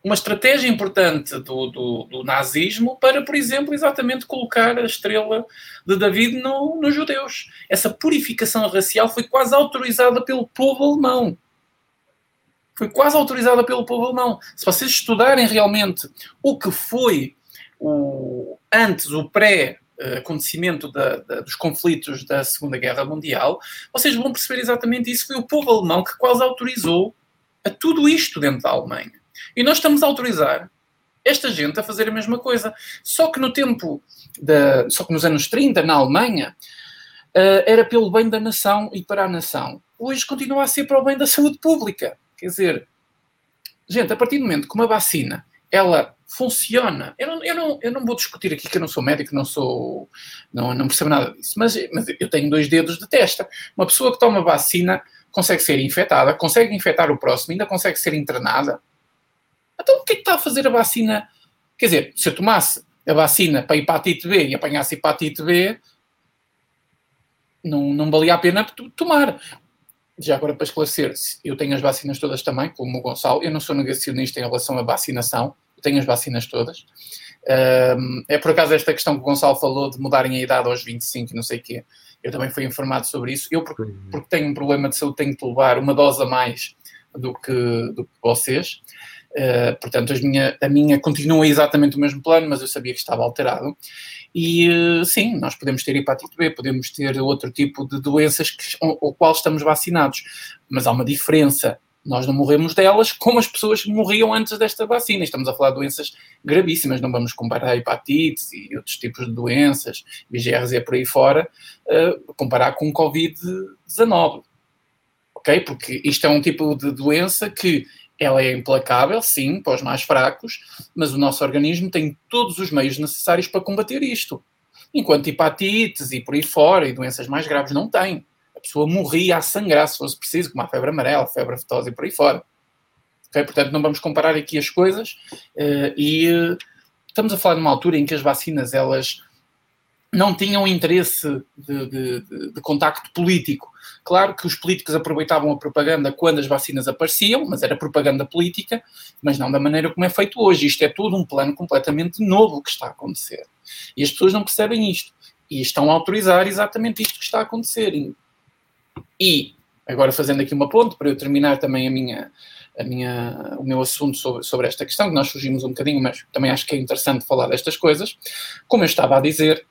uma estratégia importante do, do, do, nazismo para, por exemplo, exatamente colocar a estrela de David no, nos judeus. Essa purificação racial foi quase autorizada pelo povo alemão. Foi quase autorizada pelo povo alemão. Se vocês estudarem realmente o que foi o, antes, o pré acontecimento da, da, dos conflitos da Segunda Guerra Mundial, vocês vão perceber exatamente isso. Foi o povo alemão que quase autorizou a tudo isto dentro da Alemanha. E nós estamos a autorizar esta gente a fazer a mesma coisa. Só que no tempo, da, só que nos anos 30, na Alemanha, uh, era pelo bem da nação e para a nação. Hoje continua a ser para o bem da saúde pública. Quer dizer, gente, a partir do momento que uma vacina ela funciona. Eu não, eu, não, eu não vou discutir aqui que eu não sou médico, não sou. não, não percebo nada disso, mas, mas eu tenho dois dedos de testa. Uma pessoa que toma vacina consegue ser infectada, consegue infectar o próximo, ainda consegue ser internada. Então, o que é que está a fazer a vacina? Quer dizer, se eu tomasse a vacina para hepatite B e apanhasse hepatite B, não, não valia a pena tomar. Já agora, para esclarecer, eu tenho as vacinas todas também, como o Gonçalo, eu não sou negacionista em relação à vacinação, eu tenho as vacinas todas. É por acaso esta questão que o Gonçalo falou de mudarem a idade aos 25 e não sei o quê. Eu também fui informado sobre isso. Eu, porque, porque tenho um problema de saúde, tenho que levar uma dose a mais do que, do que vocês. Uh, portanto, minha, a minha continua exatamente o mesmo plano, mas eu sabia que estava alterado. E uh, sim, nós podemos ter hepatite B, podemos ter outro tipo de doenças que, o qual estamos vacinados, mas há uma diferença Nós não morremos delas como as pessoas morriam antes desta vacina. Estamos a falar de doenças gravíssimas, não vamos comparar hepatites e outros tipos de doenças, BGRZ por aí fora, uh, comparar com Covid-19. Ok? Porque isto é um tipo de doença que ela é implacável, sim, para os mais fracos, mas o nosso organismo tem todos os meios necessários para combater isto. Enquanto hepatites e por aí fora, e doenças mais graves, não tem a pessoa morria a sangrar se fosse preciso, como a febre amarela, febre aftosa e por aí fora. Okay? Portanto, não vamos comparar aqui as coisas uh, e uh, estamos a falar de uma altura em que as vacinas elas não tinham interesse de, de, de, contacto político. Claro que os políticos aproveitavam a propaganda quando as vacinas apareciam, mas era propaganda política, mas não da maneira como é feito hoje. Isto é tudo um plano completamente novo que está a acontecer. E as pessoas não percebem isto. E estão a autorizar exatamente isto que está a acontecer. E, agora fazendo aqui uma ponte, para eu terminar também a minha, a minha, o meu assunto sobre, sobre esta questão, que nós fugimos um bocadinho, mas também acho que é interessante falar destas coisas. Como eu estava a dizer,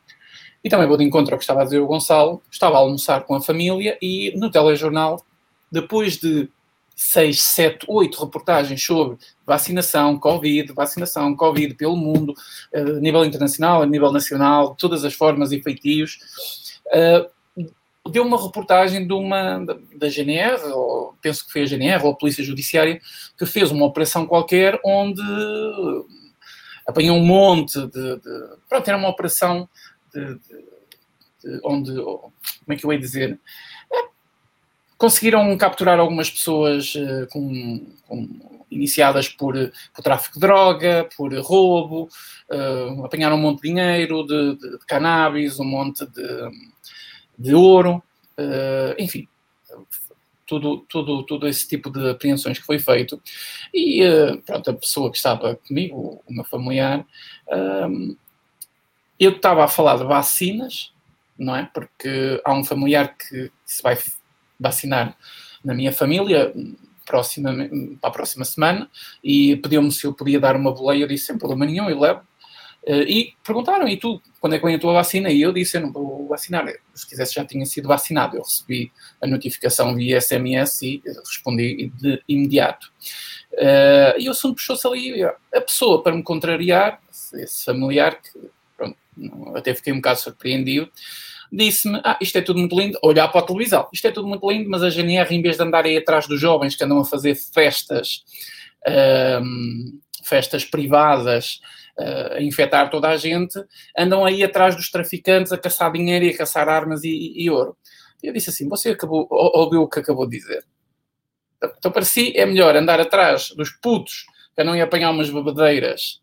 e também vou de encontro ao que estava a dizer o Gonçalo, estava a almoçar com a família e no telejornal, depois de seis, sete, oito reportagens sobre vacinação, Covid, vacinação, Covid pelo mundo, eh, a nível internacional, a nível nacional, todas as formas e feitios, uh, deu uma reportagem de uma da GNR, ou penso que foi a GNR ou a Polícia Judiciária, que fez uma operação qualquer onde apanhou um monte de. de pronto, era uma operação de, de, onde. Como é que eu ia dizer? É, conseguiram capturar algumas pessoas uh, com, com, iniciadas por, por tráfico de droga, por roubo, uh, apanharam um monte de dinheiro, de, de, cannabis, um monte de ouro, uh, enfim, tudo, tudo, tudo esse tipo de apreensões que foi feito. E pronto, a pessoa que estava comigo, o meu familiar, eu estava a falar de vacinas, não é? Porque há um familiar que se vai vacinar na minha família próxima, para a próxima semana e pediu-me se eu podia dar uma boleia. Eu disse sem problema nenhum, eu levo. Uh, e perguntaram, e tu, quando é que vem a tua vacina? E eu disse, eu não vou vacinar. Se quisesse, já tinha sido vacinado. Eu recebi a notificação via SMS e respondi de imediato. Uh, e o assunto puxou-se ali. A pessoa, para me contrariar, esse familiar, que pronto, até fiquei um bocado surpreendido, disse-me: Ah, isto é tudo muito lindo. Olhar para a televisão, isto é tudo muito lindo, mas a GNR, em vez de andar aí atrás dos jovens que andam a fazer festas, uh, festas privadas, uh, a infectar toda a gente, andam aí atrás dos traficantes a caçar dinheiro e a caçar armas e, e ouro. E eu disse assim: você acabou, ouviu o que acabou de dizer? Então, para si, é melhor andar atrás dos putos que andam a apanhar umas bebedeiras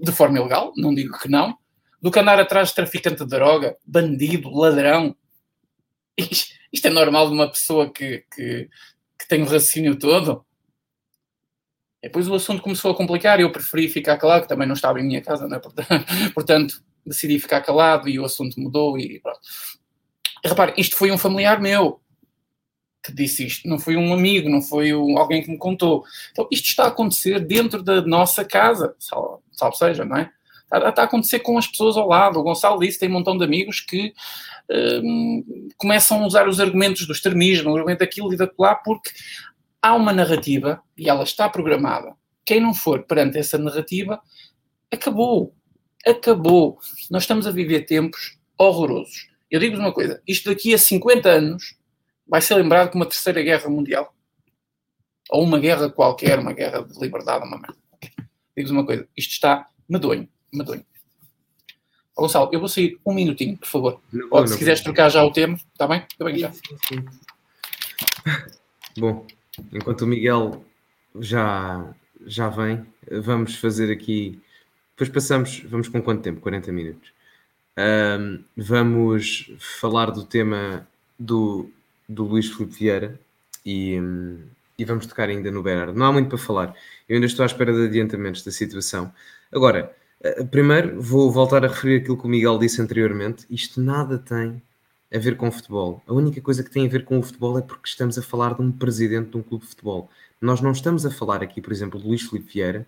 de forma ilegal, não digo que não, do que andar atrás de traficante de droga, bandido, ladrão. Isto, é normal de uma pessoa que, que, que tem o raciocínio todo. Depois o assunto começou a complicar e eu preferi ficar calado, que também não estava em minha casa, né? portanto, decidi ficar calado e o assunto mudou e pronto. Repare, isto foi um familiar meu que disse isto, não foi um amigo, não foi um, alguém que me contou. Então, isto está a acontecer dentro da nossa casa, salve, salve seja, não é? Está, está, a acontecer com as pessoas ao lado. O Gonçalo disse tem um montão de amigos que hum, começam a usar os argumentos do extremismo, o argumento daquilo e daquilo lá, porque há uma narrativa e ela está programada. Quem não for perante essa narrativa, acabou. Acabou. Nós estamos a viver tempos horrorosos. Eu digo-vos uma coisa: isto daqui a 50 anos vai ser lembrado como uma terceira guerra mundial. Ou uma guerra qualquer, uma guerra de liberdade, uma merda. Digo-vos uma coisa: isto está medonho, medonho. Oh, Gonçalo, eu vou sair um minutinho, por favor. Não, Ou, não, se não, quiseres trocar já o tema, está bem? Está bem já. Sim, sim. Bom, enquanto o Miguel já, já vem, vamos fazer aqui. Depois passamos, vamos com quanto tempo? 40 minutos. Um, vamos falar do tema do, do Luís Filipe Vieira e, um, e vamos tocar ainda no Berardo. Não há muito para falar. Eu ainda estou à espera de adiantamentos da situação. Agora, uh, primeiro vou voltar a referir aquilo que o Miguel disse anteriormente. Isto nada tem a ver com futebol. A única coisa que tem a ver com o futebol é porque estamos a falar de um presidente de um clube de futebol. Nós não estamos a falar aqui, por exemplo, de Luís Filipe Vieira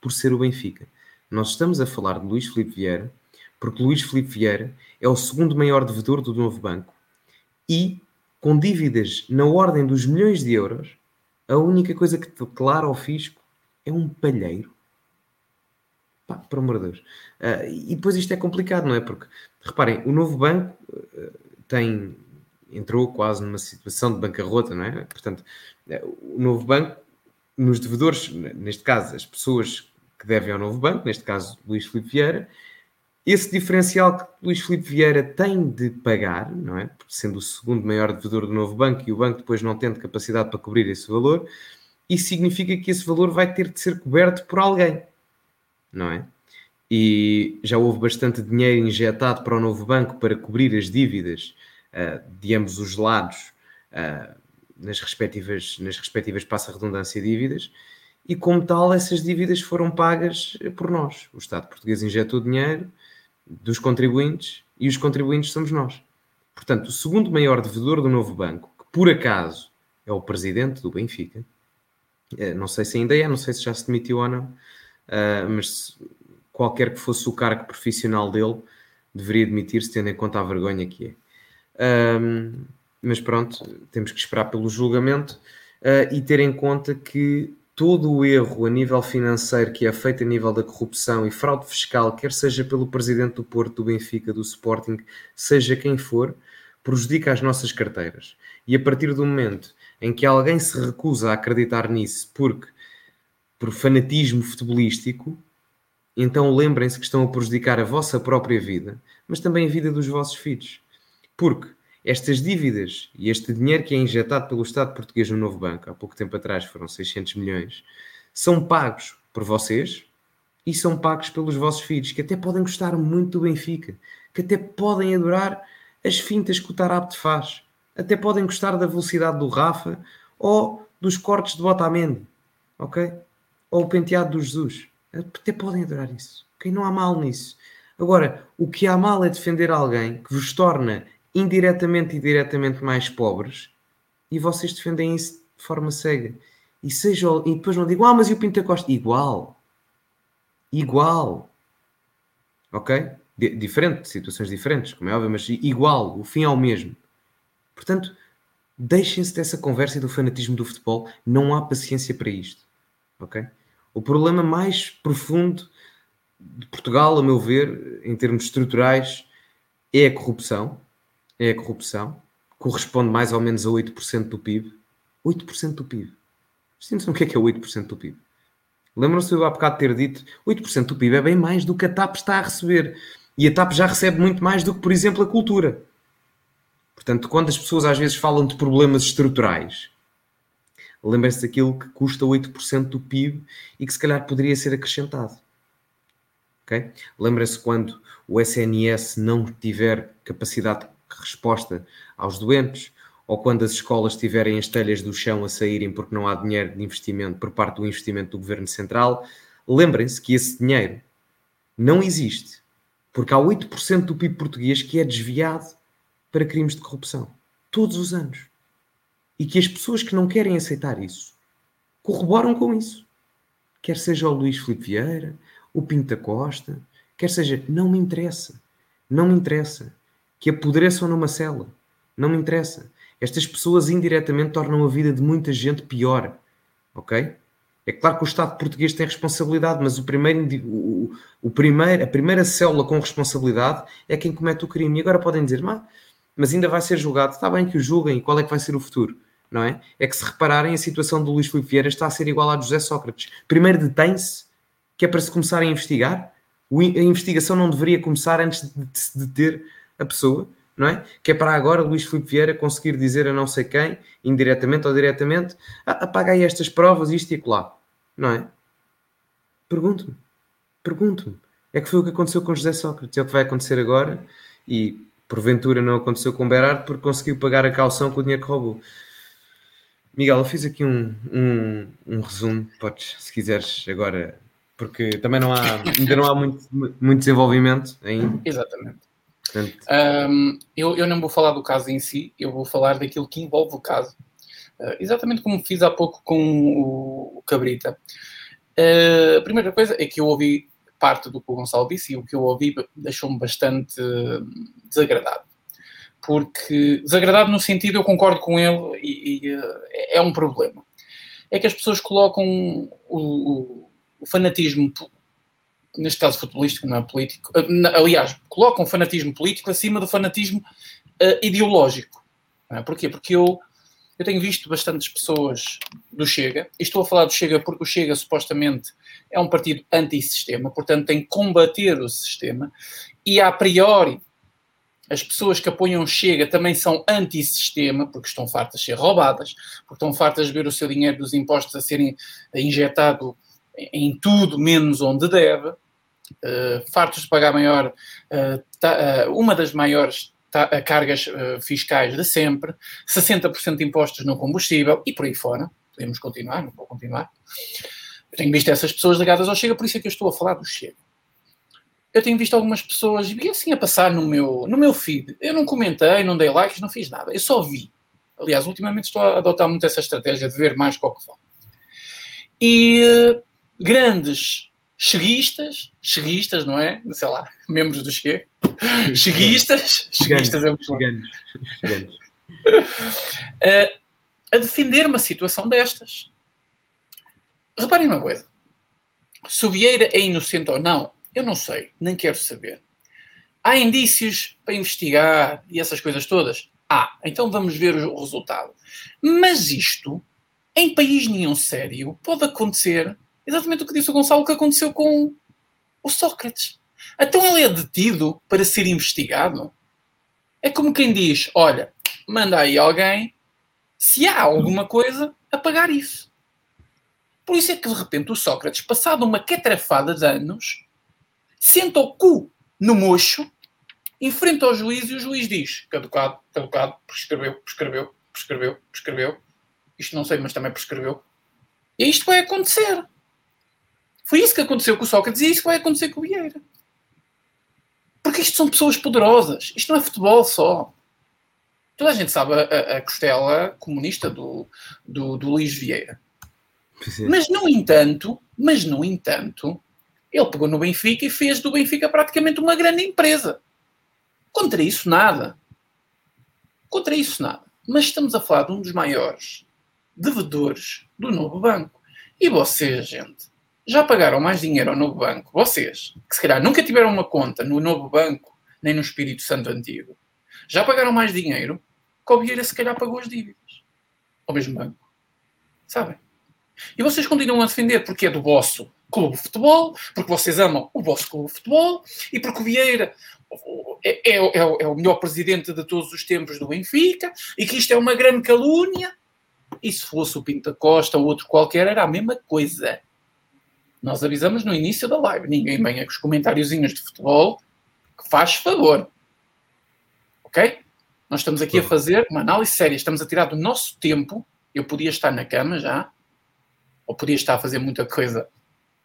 por ser o Benfica. Nós estamos a falar de Luís Filipe Vieira porque Luís Filipe Vieira é o segundo maior devedor do novo banco e com dívidas na ordem dos milhões de euros A única coisa que declara ao fisco é um palheiro. Pá, por amor de Deus. Uh, e depois isto é complicado, não é? Porque, reparem, o novo banco uh, tem, entrou quase numa situação de bancarrota, não é? Portanto, uh, o novo banco, nos devedores, neste caso, as pessoas que devem ao novo banco, neste caso Luís Filipe Vieira, esse diferencial que Luís Filipe Vieira tem de pagar, não é? Sendo o segundo maior devedor do novo banco e o banco depois não tendo capacidade para cobrir esse valor, isso significa que esse valor vai ter de ser coberto por alguém, não é? E já houve bastante dinheiro injetado para o novo banco para cobrir as dívidas uh, de ambos os lados uh, nas respectivas, nas respectivas passa redundância dívidas, e como tal, essas dívidas foram pagas por nós. O Estado português injetou dinheiro dos contribuintes e os contribuintes somos nós. Portanto, o segundo maior devedor do novo banco, que por acaso é o presidente do Benfica, eh, não sei se ainda é, não sei se já se demitiu ou não, eh, mas qualquer que fosse o cargo profissional dele, deveria demitir-se, tendo em conta a vergonha que é. mas pronto, temos que esperar pelo julgamento eh, e ter em conta que todo o erro a nível financeiro que é feito a nível da corrupção e fraude fiscal, quer seja pelo presidente do Porto, do Benfica, do Sporting, seja quem for, prejudica as nossas carteiras. E a partir do momento em que alguém se recusa a acreditar nisso porque por fanatismo futebolístico, então lembrem-se que estão a prejudicar a vossa própria vida, mas também a vida dos vossos filhos. Porque estas dívidas e este dinheiro que é injetado pelo Estado português no novo banco, há pouco tempo atrás foram 600 milhões, são pagos por vocês e são pagos pelos vossos filhos, que até podem gostar muito do Benfica, que até podem adorar as fintas que o Tarapte faz, até podem gostar da velocidade do Rafa ou dos cortes de Botamendi, ok? Ou o penteado do Jesus. Até podem adorar isso. Ok? Não há mal nisso. Agora, o que há mal é defender alguém que vos torna indiretamente e diretamente mais pobres e vocês defendem isso de forma cega. E, seja, e depois não digam, ah, mas e o Pinta Costa? Igual. Igual. Ok? D diferente, situações diferentes, como é óbvio, mas igual, o fim é o mesmo. Portanto, deixem-se dessa conversa e do fanatismo do futebol. Não há paciência para isto. Ok? O problema mais profundo de Portugal, a meu ver, em termos estruturais, é a corrupção é a corrupção, corresponde mais ou menos a 8% do PIB. 8% do PIB. Vocês o que é que é 8% do PIB? Lembram-se eu há bocado ter dito 8% do PIB é bem mais do que a TAP está a receber. E a TAP já recebe muito mais do que, por exemplo, a cultura. Portanto, quando as pessoas às vezes falam de problemas estruturais, lembrem-se daquilo que custa 8% do PIB e que se calhar poderia ser acrescentado. Okay? Lembrem-se quando o SNS não tiver capacidade resposta aos doentes, ou quando as escolas tiverem as telhas do chão a saírem porque não há dinheiro de investimento por parte do investimento do governo central, lembrem-se que esse dinheiro não existe, porque há 8% do PIB português que é desviado para crimes de corrupção, todos os anos. E que as pessoas que não querem aceitar isso corroboram com isso. Quer seja o Luís Filipe Vieira, o Pinta Costa, quer seja, não me interessa. Não me interessa que apodreçam numa cela. Não me interessa. Estas pessoas indiretamente tornam a vida de muita gente pior. Ok? É claro que o Estado português tem responsabilidade, mas o primeiro, o, o primeiro, a primeira célula com responsabilidade é quem comete o crime. E agora podem dizer, mas ainda vai ser julgado. Está bem que o julguem e qual é que vai ser o futuro? Não é? É que se repararem, a situação do Luís Filipe Vieira está a ser igual à de José Sócrates. Primeiro detém-se, que é para se começar a investigar. A investigação não deveria começar antes de se deter a pessoa, não é? Que é para agora Luís Filipe Vieira conseguir dizer a não sei quem, indiretamente ou diretamente, ah, apaga aí estas provas, isto e acolá, não é? Pergunto-me, pergunto-me. É que foi o que aconteceu com José Sócrates, é o que vai acontecer agora e porventura não aconteceu com Berardo porque conseguiu pagar a calção com o dinheiro que roubou. Miguel, eu fiz aqui um, um, um resumo, podes, se quiseres, agora, porque também não há, ainda não há muito, muito desenvolvimento ainda. Exatamente. Um, eu, eu não vou falar do caso em si, eu vou falar daquilo que envolve o caso. Uh, exatamente como fiz há pouco com o, o Cabrita. Uh, a primeira coisa é que eu ouvi parte do que o Gonçalo disse e o que eu ouvi deixou-me bastante desagradado. Porque, desagradado no sentido, eu concordo com ele e, e uh, é um problema. é que as pessoas colocam o, o, o fanatismo, neste caso futebolístico, não é político, eh, aliás, colocam o fanatismo político acima do fanatismo uh, ideológico. É? Porquê? Porque eu, eu tenho visto bastantes pessoas do Chega, e estou a falar do Chega porque o Chega supostamente é um partido anti-sistema, portanto tem que combater o sistema, e a priori as pessoas que apoiam Chega também são anti-sistema, porque estão fartas de ser roubadas, porque estão fartas de ver o seu dinheiro dos impostos a serem injetado em tudo menos onde deve, uh, fartos de pagar maior, ta, uh, uma das maiores cargas fiscais de sempre, 60% de impostos no combustível e por aí fora. Podemos continuar, não vou continuar. Eu tenho visto essas pessoas ligadas ao Chega, por isso é que eu estou a falar do Chega eu tenho visto algumas pessoas e assim a passar no meu, no meu feed. Eu não comentei, não dei likes, não fiz nada. Eu só vi. Aliás, ultimamente estou a adotar muito essa estratégia de ver mais qual que. E grandes cheguistas, cheguistas, não é? Sei lá, membros do Che. Cheguistas. Cheguistas é muito uh, a defender uma situação destas. Reparem uma coisa. Se o Vieira é inocente ou não, eu não sei, nem quero saber. Há indícios para investigar e essas coisas todas? Ah, então vamos ver o resultado. Mas isto, em país nenhum sério, pode acontecer exatamente o que disse o Gonçalo, que aconteceu com o Sócrates. Então ele é detido para ser investigado? É como quem diz: olha, manda aí alguém, se há alguma coisa, a pagar isso. Por isso é que de repente o Sócrates, passado uma quetrafada de anos, senta o cu no mocho, enfrenta ao juiz e o juiz diz: caducado, caducado, prescreveu, prescreveu, prescreveu, prescreveu. Isto não sei, mas também prescreveu. E isto vai acontecer. Foi isso que aconteceu com o Sócrates e é isso que vai acontecer com o Vieira. Porque isto são pessoas poderosas. Isto não é futebol só. Toda a gente sabe a, a costela comunista do, do, do Luís Vieira. Mas, no entanto, mas, no entanto, ele pegou no Benfica e fez do Benfica praticamente uma grande empresa. Contra isso, nada. Contra isso, nada. Mas estamos a falar de um dos maiores devedores do novo banco. E vocês, gente, já pagaram mais dinheiro ao novo banco? Vocês, que se calhar nunca tiveram uma conta no novo banco, nem no Espírito Santo Antigo, já pagaram mais dinheiro que o Vieira se calhar pagou as dívidas ao mesmo banco. Sabem? E vocês continuam a defender porque é do vosso clube de futebol, porque vocês amam o vosso clube de futebol e porque o Vieira é, é, é, é, o melhor presidente de todos os tempos do Benfica e que isto é uma grande calúnia. E se fosse o Pinto Costa ou outro qualquer, era a mesma coisa. Nós avisamos no início da live. Ninguém venha com os comentáriozinhos de futebol que faz favor. Ok? Nós estamos aqui a fazer uma análise séria. Estamos a tirar do nosso tempo. Eu podia estar na cama já, ou podia estar a fazer muita coisa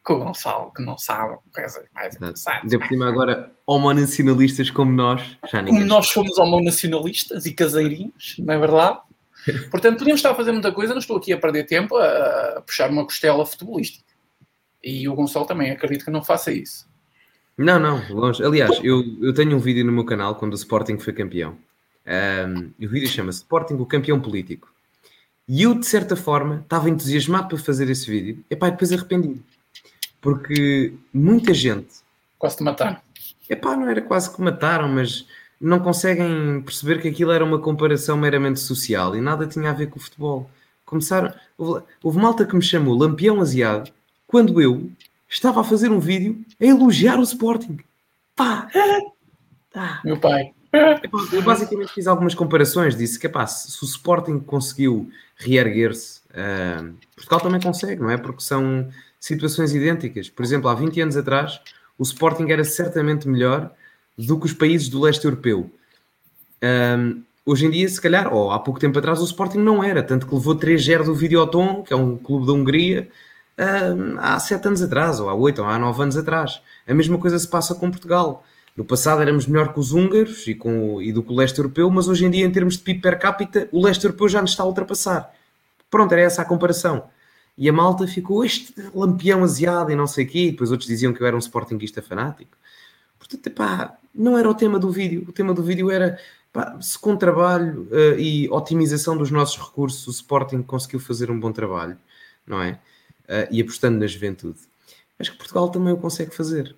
com o Gonçalo, que não sabe coisas mais interessantes. De cima agora, homonacionalistas como nós, já ninguém... Como nós somos homonacionalistas e caseirinhos, não é verdade? Portanto, podíamos estar a fazer muita coisa, não estou aqui a perder tempo a, puxar uma costela futebolística. E o Gonçalo também, acredito que não faça isso. Não, não, longe. Aliás, eu, eu tenho um vídeo no meu canal quando o Sporting foi campeão. Um, o vídeo chama-se Sporting, o campeão político. E eu, de certa forma, estava entusiasmado para fazer esse vídeo. E pá, depois arrependi porque muita gente. Quase te mataram. Epá, não era quase que mataram, mas não conseguem perceber que aquilo era uma comparação meramente social e nada tinha a ver com o futebol. Começaram. Houve, houve malta que me chamou Lampião Asiado quando eu estava a fazer um vídeo a elogiar o Sporting. Pá! Ah. Meu pai. Eu basicamente fiz algumas comparações. Disse que epá, se o Sporting conseguiu reerguer-se, uh, Portugal também consegue, não é? Porque são situações idênticas. Por exemplo, há 20 anos atrás, o Sporting era certamente melhor do que os países do leste europeu. Um, hoje em dia, se calhar, ou há pouco tempo atrás, o Sporting não era, tanto que levou 3-0 do Videoton, que é um clube da Hungria, há 7 anos atrás, ou há 8 ou há 9 anos atrás. A mesma coisa se passa com Portugal. No passado éramos melhor que os húngaros e, com, e do que o leste europeu, mas hoje em dia, em termos de PIB per capita, o leste europeu já nos está a ultrapassar. Pronto, era essa a comparação. E a malta ficou este lampião asiado e não sei o quê. E depois outros diziam que eu era um sportinguista fanático. Portanto, pá, não era o tema do vídeo. O tema do vídeo era pá, se com trabalho uh, e otimização dos nossos recursos o Sporting conseguiu fazer um bom trabalho. não é? Uh, e apostando na juventude. Acho que Portugal também o consegue fazer.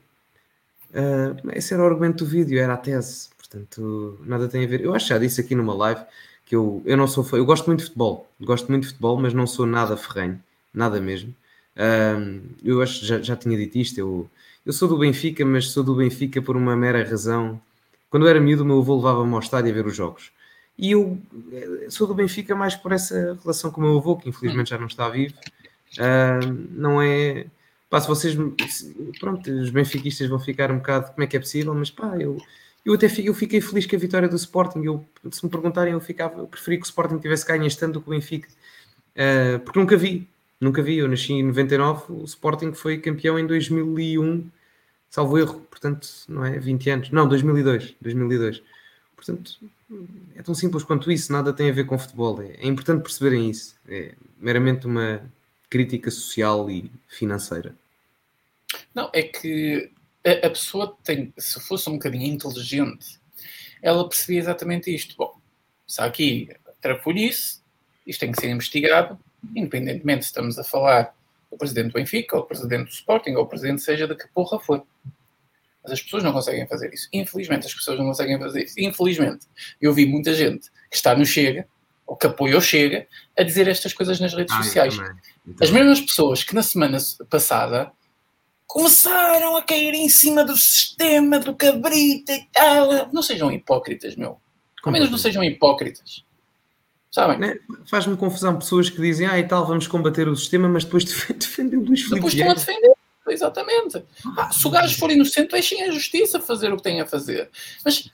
Uh, esse era o argumento do vídeo, era a tese. Portanto, nada tem a ver. Eu acho que já disse aqui numa live que eu, eu não sou eu gosto muito de futebol, gosto muito de futebol, mas não sou nada ferrenho, nada mesmo. Uh, eu acho já, já tinha dito isto, eu, eu sou do Benfica, mas sou do Benfica por uma mera razão. Quando eu era miúdo, o meu avô levava-me ao estádio a ver os jogos. E eu sou do Benfica mais por essa relação com o meu avô, que infelizmente já não está vivo. Uh, não é. Pá, se vocês. Pronto, os benfiquistas vão ficar um bocado. Como é que é possível? Mas pá, eu, eu até fiquei, eu fiquei feliz com a vitória do Sporting. Eu, se me perguntarem, eu, ficava, eu preferi que o Sporting tivesse ganho este ano do que o Benfica. Uh, porque nunca vi. Nunca vi. Eu nasci em 99, o Sporting foi campeão em 2001, salvo erro. Portanto, não é? 20 anos. Não, 2002. 2002. Portanto, é tão simples quanto isso, nada tem a ver com futebol. É, é importante perceberem isso. É meramente uma crítica social e financeira. Não, é que a, a pessoa tem, se fosse um bocadinho inteligente, ela percebia exatamente isto. Bom, se há aqui trafolhice, isto tem que ser investigado, independentemente se estamos a falar do presidente do Benfica, ou do presidente do Sporting, ou o presidente seja de que porra for. Mas as pessoas não conseguem fazer isso. Infelizmente, as pessoas não conseguem fazer isso. Infelizmente, eu vi muita gente que está no Chega, ou que apoia o Chega, a dizer estas coisas nas redes ah, sociais. As mesmas pessoas que na semana passada começaram a cair em cima do sistema, do cabrita e tal. Não sejam hipócritas, meu. Ao menos não sejam hipócritas. Sabem? Né? Faz-me confusão pessoas que dizem, ah, e tal, vamos combater o sistema, mas depois defendem o Luís Filipe. Depois estão a defender. Exatamente. Ah, se o gajo for inocente, deixem a justiça fazer o que tem a fazer. Mas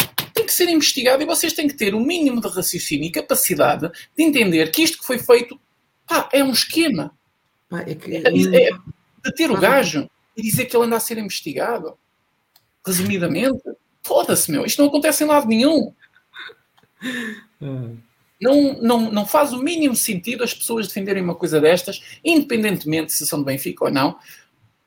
que ser investigado e vocês têm que ter o um mínimo de raciocínio e capacidade de entender que isto que foi feito pá, é um esquema. Pá, é que... é, é, de ter o gajo e dizer que ele anda a ser investigado. Resumidamente, foda-se, meu. Isto não acontece em lado nenhum. Não, não, não faz o mínimo sentido as pessoas defenderem uma coisa destas, independentemente se são do Benfica ou não,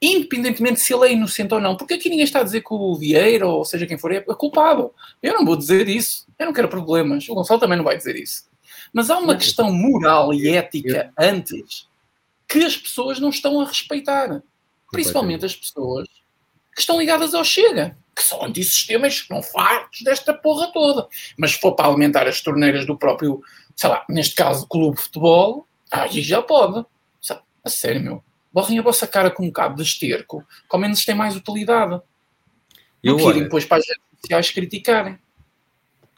independentemente se ele é inocente ou não, porque aqui ninguém está a dizer que o Vieira, ou seja quem for, é culpado. Eu não vou dizer isso. Eu não quero problemas. O Gonçalo também não vai dizer isso. Mas há uma questão moral e ética antes que as pessoas não estão a respeitar. Principalmente as pessoas que estão ligadas ao Chega, que são antisistemas, que estão fartos desta porra toda. Mas se for para alimentar as torneiras do próprio, sei lá, neste caso, clube de futebol, aí já pode. A sério, meu borrem a vossa cara com um cabo de esterco, que ao menos tem mais utilidade. Eu, não querem depois para as redes sociais criticarem.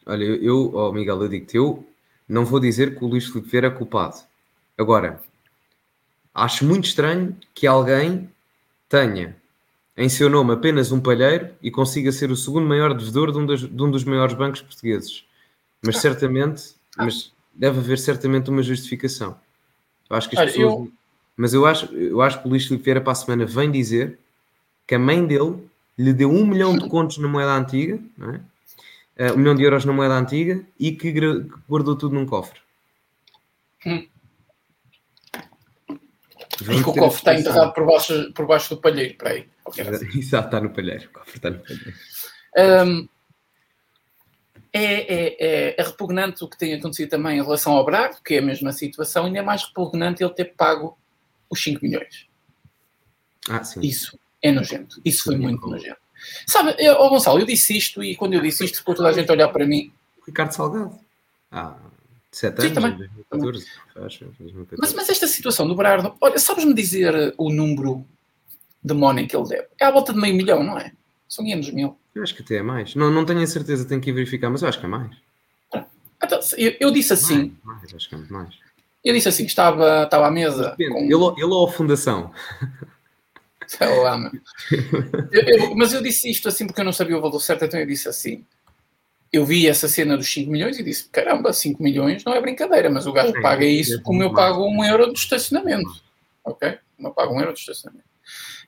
Olha, eu, oh Miguel, eu digo-te, eu não vou dizer que o Luís Filipe Vieira é culpado. Agora, acho muito estranho que alguém tenha em seu nome apenas um palheiro e consiga ser o segundo maior devedor de um, dos, de um dos maiores bancos portugueses. Mas ah. certamente, ah. mas deve haver certamente uma justificação. Eu acho que as Olha, pessoas... Eu mas eu acho, eu acho que o Luís Filipe Vieira para a semana vem dizer que a mãe dele lhe deu um milhão de contos na moeda antiga, é? Uh, um milhão de euros na moeda antiga e que guardou tudo num cofre. Hum. E que o cofre está enterrado por baixo, por baixo do palheiro, para aí. Exato, está no palheiro. O cofre está no palheiro. Um, é, é, é, é, repugnante o que tem acontecido também em relação ao Braga, que é a mesma situação, ainda é mais repugnante ele ter pago os 5 milhões. Ah. Isso é nojento. Isso foi muito nojento. Sabe, eu, oh Gonçalo, eu disse isto e quando eu disse isto ficou toda a gente a olhar para mim. Ricardo Salgado. Ah, 7 anos, Sim, também. 2014, acho, mas, mas esta situação do Berardo, olha, sabes-me dizer o número de money que ele deve? É à volta de meio milhão, não é? São 500 mil. Eu acho que até é mais. Não, não tenho a certeza, tenho que ir verificar, mas eu acho que é mais. Então, eu, eu disse assim. Mais, mais, acho que é muito mais. Eu disse assim, estava, estava à mesa. Com... Ele, ele ou a fundação? Sei lá, eu, eu, mas eu disse isto assim porque eu não sabia o valor certo, então eu disse assim. Eu vi essa cena dos 5 milhões e disse: caramba, 5 milhões não é brincadeira, mas o gajo é, paga isso como eu pago um euro de estacionamento. Ok? Eu pago um euro de estacionamento.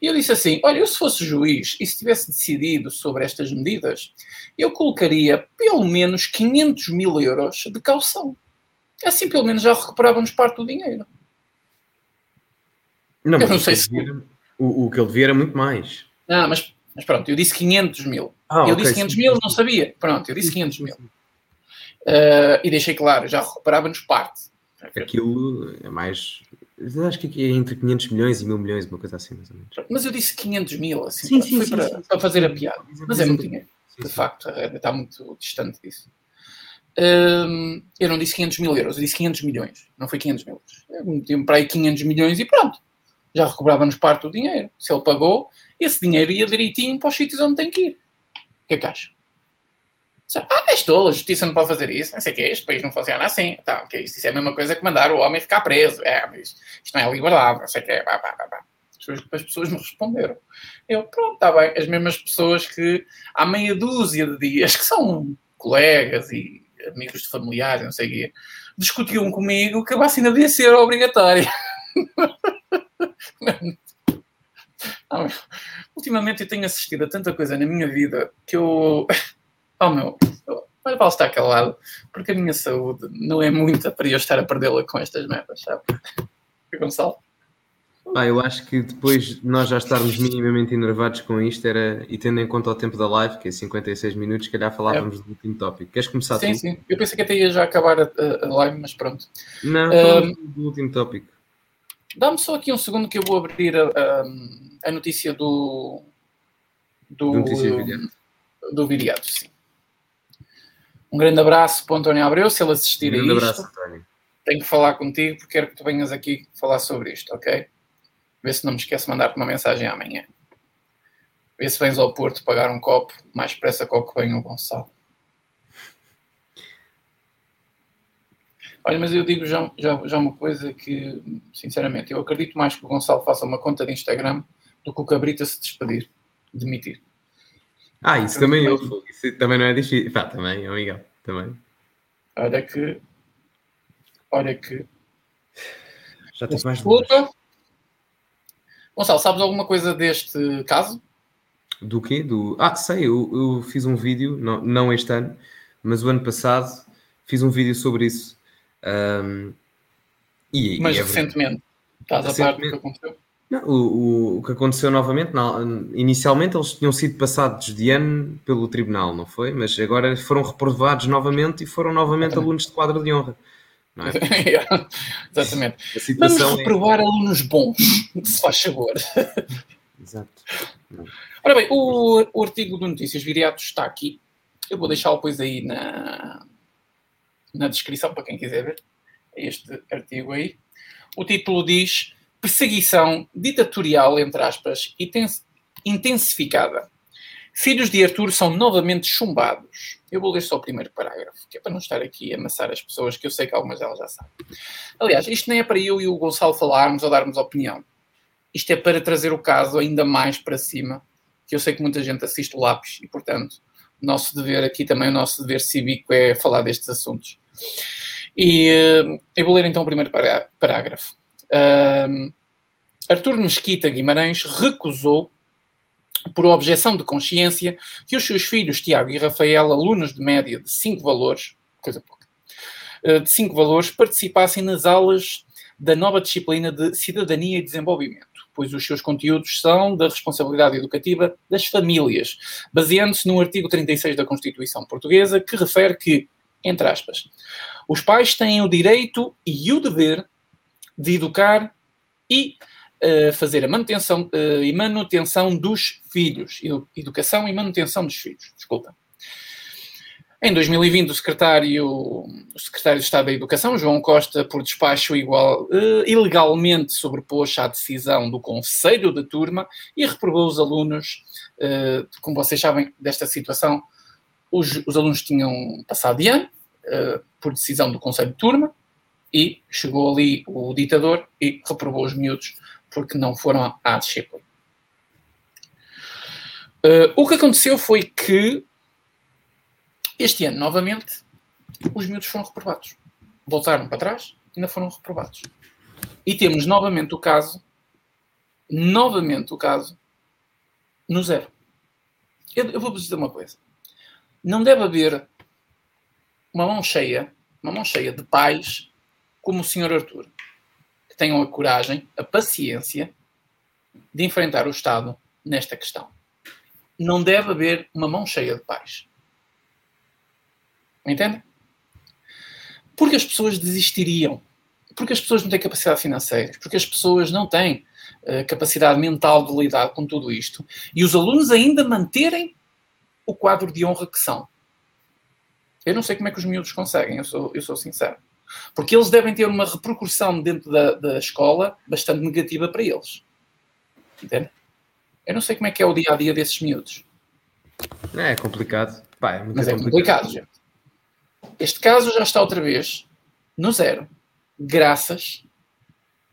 E eu disse assim: olha, eu se fosse juiz e se tivesse decidido sobre estas medidas, eu colocaria pelo menos 500 mil euros de calção. Assim, pelo menos já recuperávamos parte do dinheiro. Não, eu não sei se. o, o, que ele devia era muito mais. Ah, mas, mas pronto, eu disse 500 mil. Ah, eu okay, disse 500 sim, mil, não sabia. Pronto, eu disse 500 mil. Uh, e deixei claro, já recuperávamos parte. Aquilo é mais. Acho que é entre 500 milhões e mil milhões, uma coisa assim, mais ou menos. Mas eu disse 500 mil, assim, Sim, para, sim, foi para, para fazer a piada. Mas é muito dinheiro, de facto, está muito distante disso. Hum, eu não disse 500 mil euros, eu disse 500 milhões, não foi 500 mil. Eu meti para aí 500 milhões e pronto. Já recobrávamos parte do dinheiro. Se ele pagou, esse dinheiro ia direitinho para os sítios onde tem que ir. O que é que acha? Ah, és tolo, a justiça não pode fazer isso. Não sei o que é, este país não funciona assim. Tá, ok, isso é a mesma coisa que mandar o homem ficar preso. É, isto não é liberdade, não sei o que é. Pá. As pessoas, as pessoas me responderam. Eu, pronto, está bem. As mesmas pessoas que há meia dúzia de dias, que são colegas e amigos de familiares, não sei o quê, discutiam comigo que a vacina devia ser obrigatória. Ultimamente eu tenho assistido a tanta coisa na minha vida que eu. Oh meu, eu- mas vale estar calado, porque a minha saúde não é muita para eu estar a perdê-la com estas merdas, sabe? Gonçalo? Pá, eu acho que depois de nós já estarmos minimamente enervados com isto era, e tendo em conta o tempo da live, que é 56 minutos, se calhar falávamos do último tópico. Queres começar Sim, tu? sim. Eu pensei que até ia já acabar a, a- a live, mas pronto. Não, falamos do último tópico. Dá-me só aqui um segundo que eu vou abrir a, a- a notícia do. Do, Viriato. do Viriato, sim. Um grande abraço para o António Abreu, se ele assistir Um a grande isto. abraço, António. Tenho que falar contigo porque quero que tu venhas aqui falar sobre isto, ok? Vê se não me esqueço de mandar-te uma mensagem amanhã. Vê se vens ao Porto pagar um copo, mais depressa que que vem o Gonçalo. Olha, mas eu digo já, já, já uma coisa que, sinceramente, eu acredito mais que o Gonçalo faça uma conta de Instagram do que o Cabrita se despedir, demitir. Ah, isso também eu. Isso também não é difícil. Pá, também, Miguel. Também. Olha que. Olha que. Já tens mais duas. Gonçalo, sabes alguma coisa deste caso? Do quê? Do... Ah, sei, eu, eu fiz um vídeo, não, não este ano, mas o ano passado fiz um vídeo sobre isso. Ahm, e, Mas e é recentemente. Estás a par do que Recentemente. aconteceu? Não, o, o, o que aconteceu novamente, inicialmente eles tinham sido passados de ano pelo tribunal, não foi? Mas agora foram reprovados novamente e foram novamente Exatamente. alunos de quadro de honra. Não é? Exatamente. A Vamos é... reprovar alunos bons, se faz favor. Exato. Ora bem, o, o artigo do Notícias Viriatos está aqui. Eu vou deixá-lo depois aí na, na descrição para quem quiser ver este artigo aí. O título diz Perseguição ditatorial, entre aspas, intens- intensificada. Filhos de Arthur são novamente chumbados. Eu vou ler só o primeiro parágrafo, que é para não estar aqui a amassar as pessoas, que eu sei que algumas delas já sabem. Aliás, isto nem é para eu e o Gonçalo falarmos ou darmos opinião. Isto é para trazer o caso ainda mais para cima, que eu sei que muita gente assiste o lápis e, portanto, o nosso dever aqui também, o nosso dever cívico é falar destes assuntos. E eh, eu vou ler então o primeiro pará- parágrafo. Artur Mesquita Guimarães recusou, por objeção de consciência, que os seus filhos Tiago e Rafael, alunos de média de 5 valores, coisa pouca, eh, de 5 valores, participassem nas aulas da nova disciplina de Cidadania e Desenvolvimento, pois os seus conteúdos são da responsabilidade educativa das famílias, baseando-se no artigo 36 da Constituição Portuguesa, que refere que, entre aspas, os pais têm o direito e o dever de educar e fazer a manutenção eh, e manutenção dos filhos. Edu- Educação e manutenção dos filhos. Desculpa. Em 2020, o secretário, o secretário de Estado da Educação, João Costa, por despacho igual, eh, ilegalmente sobrepôs à decisão do Conselho de Turma e reprovou os alunos. eh, como vocês sabem desta situação, os, os alunos tinham passado de ano, por decisão do Conselho de Turma, e chegou ali o ditador e reprovou os miúdos porque não foram à- disciplina. Eh, o que aconteceu foi que este ano, novamente, os miúdos foram reprovados. Voltaram para trás e ainda foram reprovados. E temos novamente o caso, novamente o caso, no zero. Eu, eu vou-vos dizer uma coisa. Não deve haver uma mão cheia, uma mão cheia de pais como o Sr. Arthur, tenham a coragem, a paciência de enfrentar o Estado nesta questão. Não deve haver uma mão cheia de pais. Entende? Porque as pessoas desistiriam. porque as pessoas não têm capacidade financeira, porque as pessoas não têm uh, capacidade mental de lidar com tudo isto, e os alunos ainda manterem o quadro de honra que são. Eu não sei como é que os miúdos conseguem, eu sou, eu sou sincero. Porque eles devem ter uma repercussão dentro da, da escola bastante negativa para eles. Entende? Eu não sei como é que é o dia a dia desses miúdos. É, é complicado. Pá, é Mas é complicado, gente. Este caso já está outra vez no zero, graças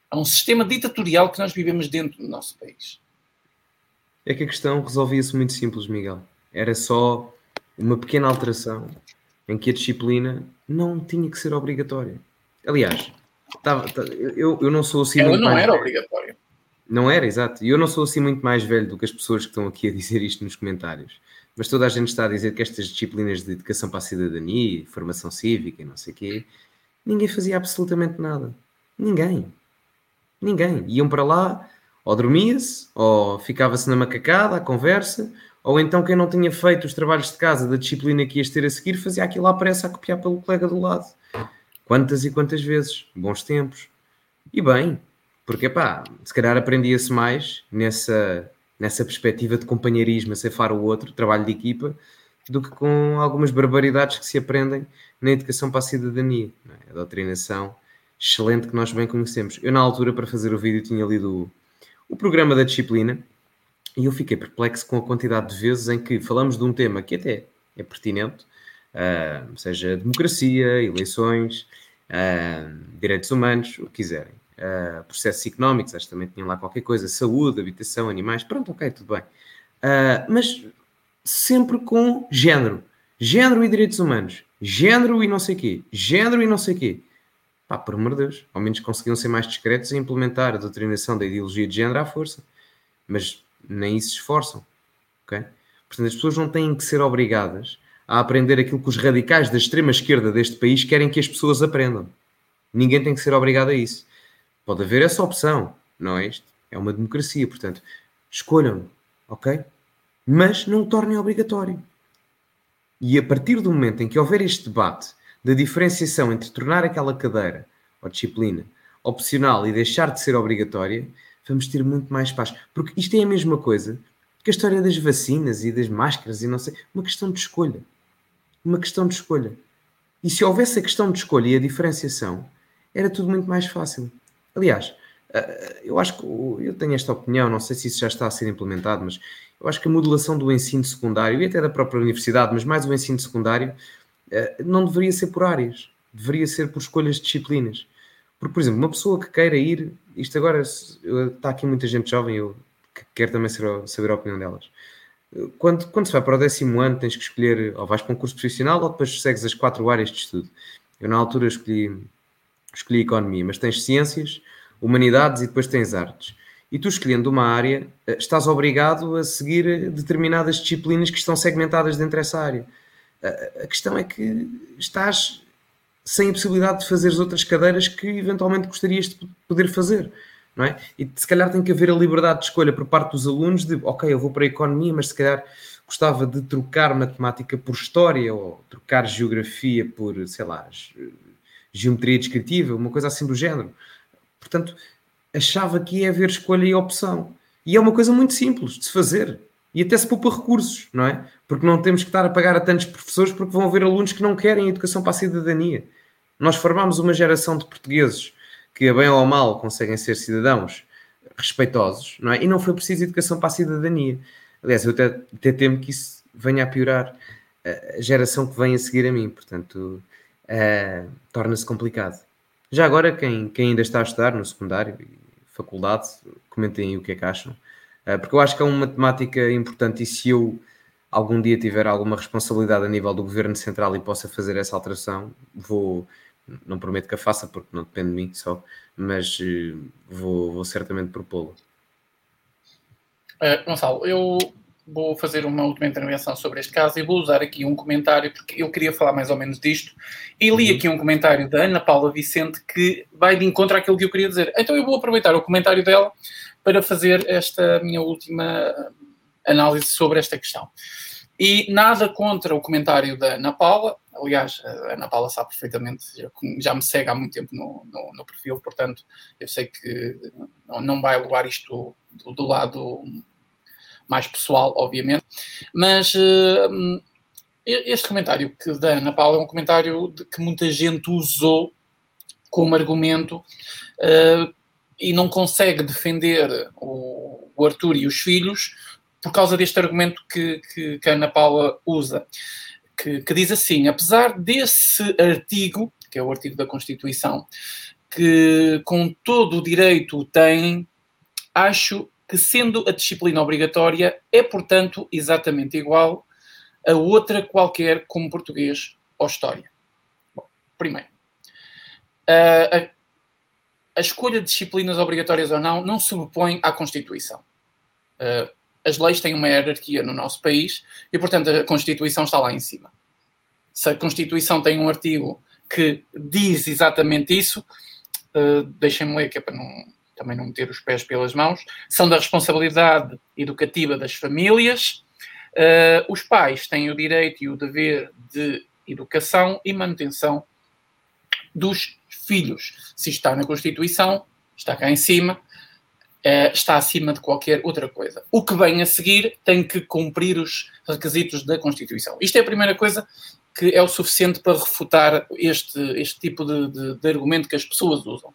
a um sistema ditatorial que nós vivemos dentro do nosso país. É que a questão resolvia-se muito simples, Miguel. Era só uma pequena alteração em que a disciplina não tinha que ser obrigatória. Aliás, tava, eu, eu não sou assim. Ela não era obrigatória. Não era, exato. E eu não sou assim muito mais velho do que as pessoas que estão aqui a dizer isto nos comentários. Mas toda a gente está a dizer que estas disciplinas de educação para a cidadania, formação cívica e não sei o quê, ninguém fazia absolutamente nada. Ninguém. Ninguém. Iam para lá, ou dormia-se, ou ficava-se na macacada, à conversa, ou então quem não tinha feito os trabalhos de casa da disciplina que ias ter a seguir, fazia aquilo à pressa a copiar pelo colega do lado. Quantas e quantas vezes. Bons tempos. E bem, porque pá, se calhar aprendia-se mais nessa nessa perspectiva de companheirismo, a cefar o outro, trabalho de equipa, do que com algumas barbaridades que se aprendem na educação para a cidadania. É? A doutrinação excelente que nós bem conhecemos. Eu, na altura, para fazer o vídeo, tinha lido o, o programa da disciplina e eu fiquei perplexo com a quantidade de vezes em que falamos de um tema que até é pertinente, uh, seja democracia, eleições, uh, direitos humanos, o que quiserem uh, processos económicos, acho que também tinham lá qualquer coisa, saúde, habitação, animais, pronto, ok, tudo bem. Mas sempre com género. Género e direitos humanos. Género e não sei quê. Género e não sei quê. Pá, por amor de Deus. Ao menos conseguiam ser mais discretos e implementar a doutrinação da ideologia de género à força. Mas nem se esforçam. Ok? Portanto, as pessoas não têm que ser obrigadas a aprender aquilo que os radicais da extrema esquerda deste país querem que as pessoas aprendam. Ninguém tem que ser obrigado a isso. Pode haver essa opção, não é? Isto é uma democracia, portanto, escolham, ok? Mas não o tornem obrigatório. E a partir do momento em que houver este debate da diferenciação entre tornar aquela cadeira ou disciplina opcional e deixar de ser obrigatória, vamos ter muito mais paz. Porque isto é a mesma coisa que a história das vacinas e das máscaras e não sei. Uma questão de escolha. Uma questão de escolha. E se houvesse a questão de escolha e a diferenciação, era tudo muito mais fácil. Aliás, eh, eu acho que eu tenho esta opinião, não sei se isso já está a ser implementado, mas eu acho que a modulação do ensino secundário e até da própria universidade, mas mais o ensino secundário, eh, não deveria ser por áreas, deveria ser por escolhas de disciplinas. Porque, por exemplo, uma pessoa que queira ir, isto agora está aqui muita gente jovem, eu quero também saber a opinião delas. Quando, quando se vai para o décimo ano, tens que escolher ou vais para um curso profissional ou depois segues as quatro áreas de estudo. Eu, na altura, escolhi escolhi economia, mas tens ciências, humanidades e depois tens artes. E tu escolhendo uma área, eh, estás obrigado a seguir determinadas disciplinas que estão segmentadas dentro dessa área. A questão é que estás sem a possibilidade de fazer as outras cadeiras que eventualmente gostarias de poder fazer. Não é? E se calhar tem que haver a liberdade de escolha por parte dos alunos de, ok, eu vou para a economia, mas se calhar gostava de trocar matemática por história ou trocar geografia por, sei lá, geometria descritiva, uma coisa assim do género. Portanto, achava que ia haver escolha e opção. E é uma coisa muito simples de se fazer. E até se poupa recursos, não é? Porque não temos que estar a pagar a tantos professores porque vão haver alunos que não querem educação para a cidadania. Nós formamos uma geração de portugueses que, a bem ou a mal, conseguem ser cidadãos respeitosos, não é? E não foi preciso educação para a cidadania. Aliás, eu até, até temo que isso venha a piorar a geração que vem a seguir a mim. Portanto, uh, torna-se complicado. Já agora, quem, quem ainda está a estudar no secundário faculdade, comentem aí o que é que acham, porque eu acho que é uma temática importante e se eu algum dia tiver alguma responsabilidade a nível do governo central e possa fazer essa alteração, vou, não prometo que a faça porque não depende de mim só, mas uh, vou, vou certamente propô-la. Uh, Gonçalo, eu vou fazer uma última intervenção sobre este caso e vou usar aqui um comentário, porque eu queria falar mais ou menos disto, e li uhum. aqui um comentário da Ana Paula Vicente que vai de encontro àquilo que eu queria dizer. Então eu vou aproveitar o comentário dela para fazer esta minha última análise sobre esta questão. E nada contra o comentário da Ana Paula, aliás, a Ana Paula sabe perfeitamente, já me segue há muito tempo no, no, no perfil, portanto, eu sei que não, não vai levar isto do, do, lado mais pessoal, obviamente, mas uh, este comentário que da Ana Paula é um comentário que muita gente usou como argumento uh, e não consegue defender o, o, Arthur e os filhos por causa deste argumento que, que, que a Ana Paula usa que, que diz assim: apesar desse artigo, que é o artigo da Constituição, que com todo o direito tem, acho que sendo a disciplina obrigatória, é, portanto, exatamente igual a outra qualquer, como português ou história. Bom, primeiro, a, a, escolha de disciplinas obrigatórias ou não não se opõe à Constituição. Uh, as leis têm uma hierarquia no nosso país e, portanto, a Constituição está lá em cima. Se a Constituição tem um artigo que diz exatamente isso, uh, deixem-me ler, que é para não, também não meter os pés pelas mãos, são da responsabilidade educativa das famílias. Uh, os pais têm o direito e o dever de educação e manutenção dos filhos. Se está na Constituição, está cá em cima, uh, está acima de qualquer outra coisa. O que vem a seguir tem que cumprir os requisitos da Constituição. Isto é a primeira coisa que é o suficiente para refutar este, este tipo de, de, de argumento que as pessoas usam.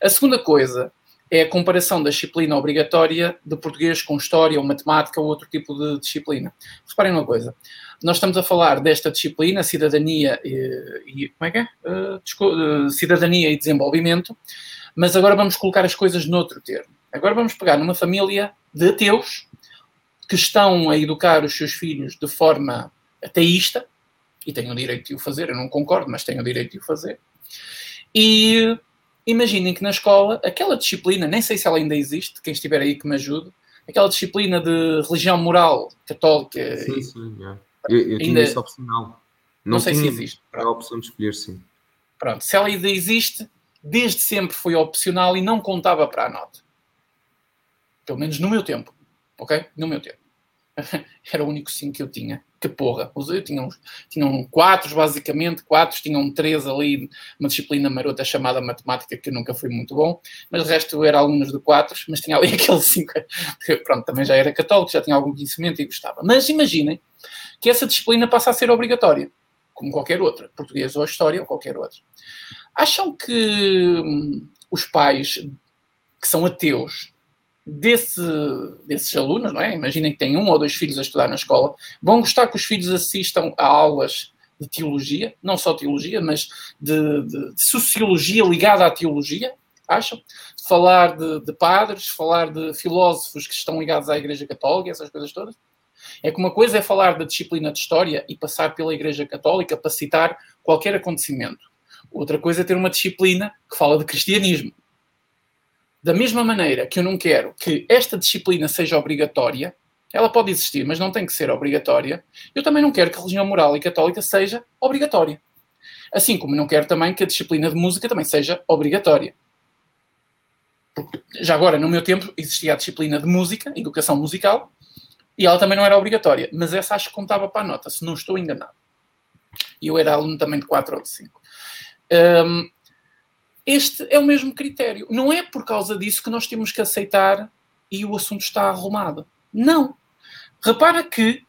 A segunda coisa é a comparação da disciplina obrigatória de português com história ou matemática ou outro tipo de disciplina. Reparem uma coisa, nós estamos a falar desta disciplina, cidadania e, e como é que é? Uh, cidadania e desenvolvimento, mas agora vamos colocar as coisas noutro termo. Agora vamos pegar numa família de ateus que estão a educar os seus filhos de forma ateísta, e têm o direito de o fazer, eu não concordo, mas têm o direito de o fazer. E imaginem que na escola, aquela disciplina, nem sei se ela ainda existe, quem estiver aí que me ajude, aquela disciplina de religião moral católica. Sim, e, sim, é. eu, eu ainda, tinha isso opcional. Não, não sei se existe. A opção de escolher, sim. Pronto, se ela ainda existe, desde sempre foi opcional e não contava para a nota. Pelo menos no meu tempo. Ok? No meu tempo. Era o único sim que eu tinha. Que porra. Eu tinha uns, tinham quatro, basicamente, quatro, tinham três ali, uma disciplina marota chamada matemática, que eu nunca fui muito bom, mas o resto eu era alunos de quatro, mas tinha ali aqueles cinco, que pronto, também já era católico, já tinha algum conhecimento e gostava. Mas imaginem que essa disciplina passa a ser obrigatória, como qualquer outra, português ou história ou qualquer outra. Acham que hum, os pais que são ateus desse, desses alunos, não é? Imaginem que têm um ou dois filhos a estudar na escola, vão gostar que os filhos assistam a aulas de teologia, não só teologia, mas de, de, de sociologia ligada à teologia, acham? Falar de, de, padres, falar de filósofos que estão ligados à Igreja Católica, essas coisas todas. É que uma coisa é falar da disciplina de história e passar pela Igreja Católica para citar qualquer acontecimento. Outra coisa é ter uma disciplina que fala de cristianismo. Da mesma maneira que eu não quero que esta disciplina seja obrigatória, ela pode existir, mas não tem que ser obrigatória, eu também não quero que a religião moral e católica seja obrigatória. Assim como não quero também que a disciplina de música também seja obrigatória. Já agora, no meu tempo, existia a disciplina de música, educação musical, e ela também não era obrigatória, mas essa acho que contava para a nota, se não estou enganado. E eu era aluno também de 4 ou de 5. Um, este é o mesmo critério. Não é por causa disso que nós temos que aceitar e o assunto está arrumado. Não. Repara que,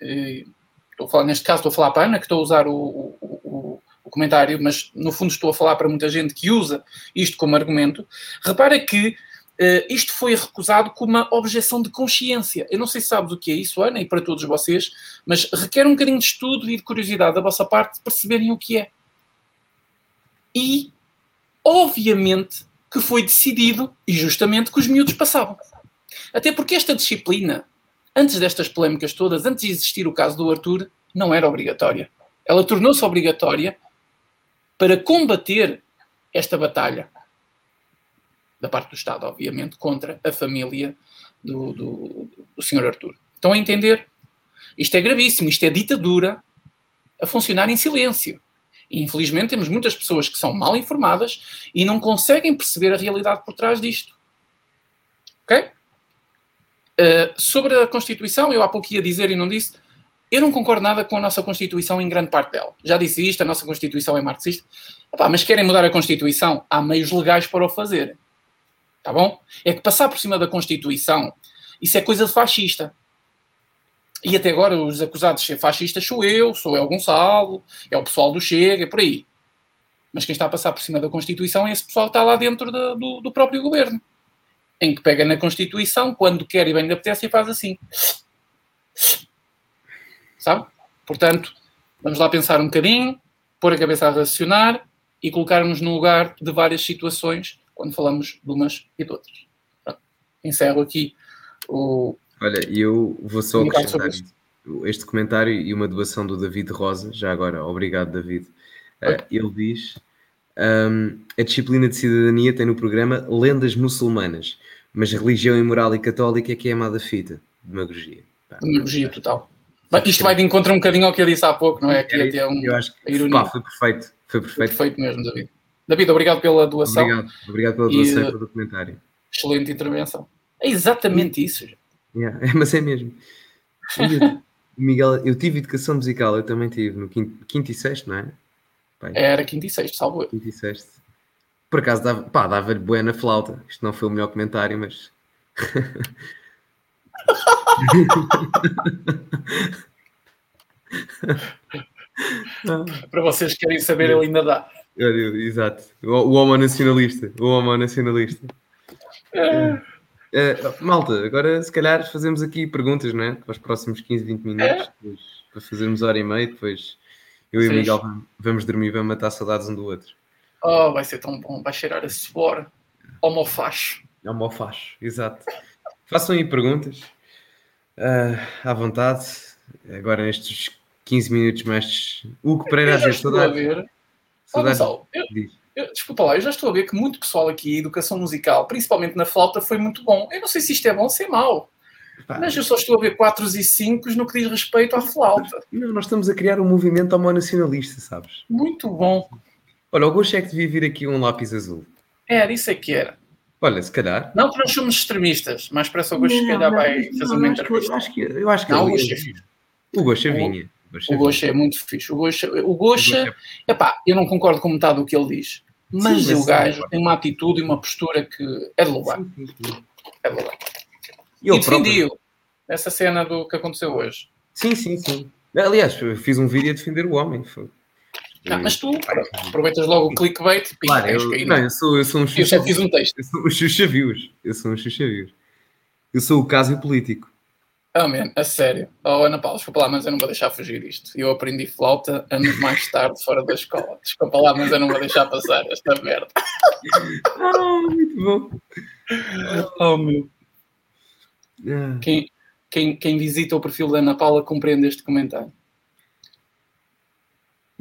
eh, estou a falar, neste caso estou a falar para a Ana, que estou a usar o, o, o, o, comentário, mas no fundo estou a falar para muita gente que usa isto como argumento. Repara que uh, isto foi recusado como uma objeção de consciência. Eu não sei se sabes o que é isso, Ana, e para todos vocês, mas requer um bocadinho de estudo e de curiosidade da vossa parte de perceberem o que é. E obviamente que foi decidido, e justamente, que os miúdos passavam. Até porque esta disciplina, antes destas polémicas todas, antes de existir o caso do Arthur, não era obrigatória. Ela tornou-se obrigatória para combater esta batalha da parte do Estado, obviamente, contra a família do, do, do Sr. Arthur. Estão a entender? Isto é gravíssimo, isto é ditadura a funcionar em silêncio. Infelizmente temos muitas pessoas que são mal informadas e não conseguem perceber a realidade por trás disto. Ok? Uh, sobre a Constituição, eu há pouco ia dizer e não disse, eu não concordo nada com a nossa Constituição em grande parte dela. Já disse isto, a nossa Constituição é marxista. Epá, mas querem mudar a Constituição? Há meios legais para o fazer. Tá bom? É que passar por cima da Constituição, isso é coisa de fascista. E até agora os acusados de ser fascistas sou eu, sou El Gonçalo, é o pessoal do Chega, é por aí. Mas quem está a passar por cima da Constituição é esse pessoal que está lá dentro de, do, do próprio governo. Em que pega na Constituição, quando quer e bem lhe apetece, e faz assim sabe? Portanto, vamos lá pensar um bocadinho, pôr a cabeça a racionar e colocarmos no lugar de várias situações quando falamos de umas e de outras. Pronto. Encerro aqui o. Olha, eu vou só acrescentar este comentário e uma doação do David Rosa, já agora, obrigado, David. Uh, ele diz: um, a disciplina de cidadania tem no programa lendas muçulmanas, mas religião imoral e católica é que é amada fita. Demagogia. Demagogia total. Isto vai de encontro um bocadinho ao que eu disse há pouco, não é? Que é, um, eu acho que pá, foi perfeito. Foi perfeito. Foi perfeito mesmo, David. David, obrigado pela doação. Obrigado, obrigado pela doação e, pelo documentário. Excelente intervenção. É exatamente isso. Yeah, é, mas é mesmo. Miguel, eu tive educação musical, eu também tive no quinto, quinto e sexto, não é? Pai. Era quinto e sexto, salvo eu. Quinto e sexto. Por acaso dava, pá, dava-lhe boa na flauta. Isto não foi o melhor comentário, mas. Para vocês que querem saber, ele ainda dá. Exato. O, o homo nacionalista. O homo nacionalista. É. É, malta, agora se calhar fazemos aqui perguntas, não é? Para os próximos 15, 20 minutos, é. depois, para fazermos hora e meia, depois eu Sim. e o Miguel vamos dormir, vamos matar saudades um do outro. Oh, vai ser tão bom, vai cheirar a suor. Homofacho. Homofacho, exato. Façam aí perguntas uh, à vontade. Agora nestes 15 minutos mais. Hugo Pereira, às vezes, saudades. Saudades. Eu, eu, desculpa lá, eu já estou a ver que muito pessoal aqui, educação musical, principalmente na flauta, foi muito bom. Eu não sei se isto é bom ou se é mau. Pá. Mas eu só estou a ver 4 e 5 no que diz respeito à flauta. Não, nós estamos a criar um movimento homonacionalista, sabes? Muito bom. Olha, o Gosto é que devia vir aqui um lápis azul. Era, isso é que era. Olha, se calhar. Não que nós somos extremistas, mas parece o Gosto se calhar vai fazer uma entrevista. Eu acho que, eu acho que não, o Gosto é fixe. O Gosto vinha. O Gosha é muito fixe. O Gosha, o Gosha, é... epá, eu não concordo com metade do que ele diz, mas, sim, o gajo tem uma atitude e uma postura que é de louvar. É de louvar. E, e defendi-o nessa cena do que aconteceu hoje. Sim, sim, sim. Aliás, eu fiz um vídeo a defender o homem. Foi. Não, mas tu aproveitas logo o clickbait e claro, eu, não, eu sou, eu sou um xuxa. Eu já fiz um texto. Eu sou um xuxa views. Eu sou um xuxa views. Eu sou o caso político. Oh, man, a sério. Oh, Ana Paula, desculpa lá, mas eu não vou deixar fugir isto. Eu aprendi flauta anos mais tarde, fora da escola. Desculpa lá, mas eu não vou deixar passar esta merda. Oh, muito bom. Oh, meu. Yeah. Quem, quem, quem visita o perfil da Ana Paula compreende este comentário.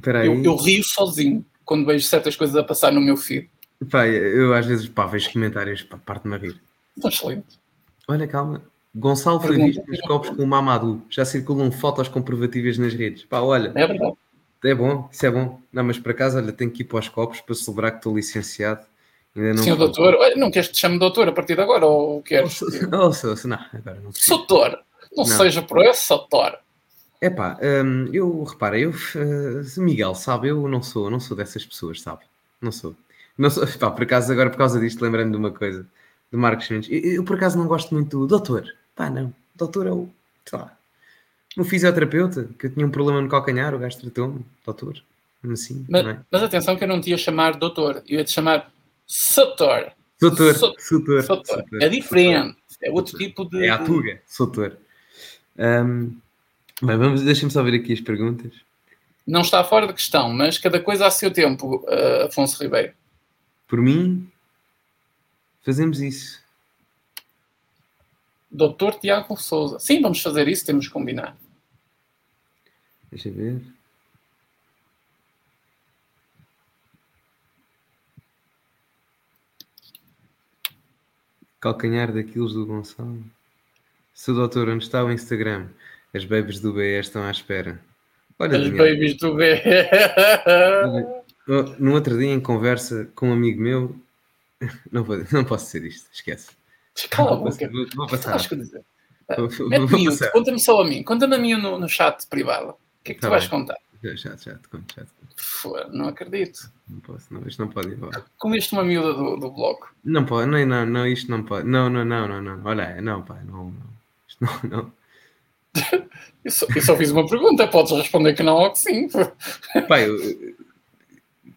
Eu, eu rio sozinho quando vejo certas coisas a passar no meu feed. Pá, eu às vezes pá, vejo comentários, pá, parte-me a rir. Estão excelente. Olha, calma. Gonçalo foi visto nos copos com o Mamadou. Já circulam fotos comprovativas nas redes. Pá, olha. É verdade. É bom, isso é bom. Não, mas por acaso, olha, tenho que ir para os copos para celebrar que estou licenciado. Ainda não Sim, doutor. Olha, não queres que te chame doutor a partir de agora ou queres? Não, sou, não, agora não Soutor. Não, não, seja por esse, Soutor. É pá, hum, eu, repara, eu, uh, Miguel, sabe, eu não sou, não sou dessas pessoas, sabe? Não sou. Não sou, pá, por acaso, agora por causa disto, lembrando de uma coisa, de Marcos Mendes, eu, eu, por acaso não gosto muito do doutor. Pá, não. Doutor é o. Sei lá. No fisioterapeuta, que eu tinha um problema no calcanhar, o gajo tratou-me. Doutor. Assim, mas, é? mas, atenção que eu não te ia chamar doutor, eu ia te chamar. Soutor. Soutor. Soutor. É diferente. É outro tipo de. É a tuga. Soutor. Um, bem, vamos, deixa-me só ver aqui as perguntas. Não está fora de questão, mas cada coisa a seu tempo, uh, Afonso Ribeiro. Por mim, fazemos isso. Doutor Tiago Souza. Sim, vamos fazer isso, temos que combinar. Deixa eu ver. Calcanhar daqueles do Gonçalo. Seu doutor, onde está o Instagram? As babies do BE estão à espera. Olha, As Daniel, babies do BE. no outro dia, em conversa com um amigo meu, não, vou, não posso dizer isto, esquece. Cala a boca. Vou, vou passar. Mete conta-me só a mim, conta-me a mim no, no chat privado. O que é que tá tu vais contar? Já, já, já te conto, já te conto. não acredito. Não posso, não, isto não pode ir embora. Comeste uma miúda do, do bloco. Não pode, não, não, não, isto não pode. Não, não, não, não, não. Olha, não, pai, não, não. Isto não, não. eu, só, eu só fiz uma pergunta, podes responder que não ou que sim. Pai, eu,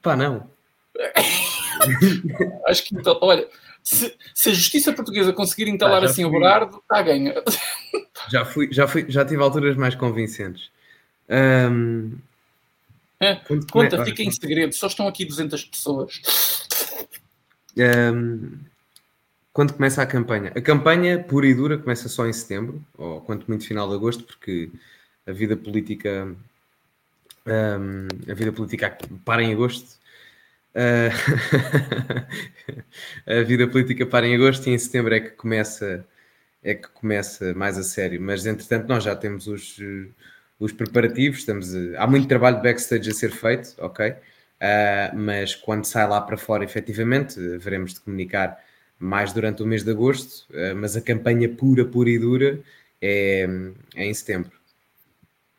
pá, não. Acho que então, olha, se, se, a justiça portuguesa conseguir entalar ah, assim fui... o Berardo, está a ganho. Já fui, já fui, já tive alturas mais convincentes. Um, é, conta, fica em segredo, só estão aqui 200 pessoas. Um, quando começa a campanha? A campanha pura e dura começa só em setembro, ou quanto muito final de agosto, porque a vida política um, a vida política para em agosto. Uh, a vida política para em agosto e em setembro é que começa é que começa mais a sério. Mas entretanto nós já temos os os preparativos, estamos a, há muito trabalho de backstage a ser feito, ok? Uh, mas quando sai lá para fora, efetivamente, veremos de comunicar mais durante o mês de agosto, uh, mas a campanha pura, pura e dura é, é em setembro.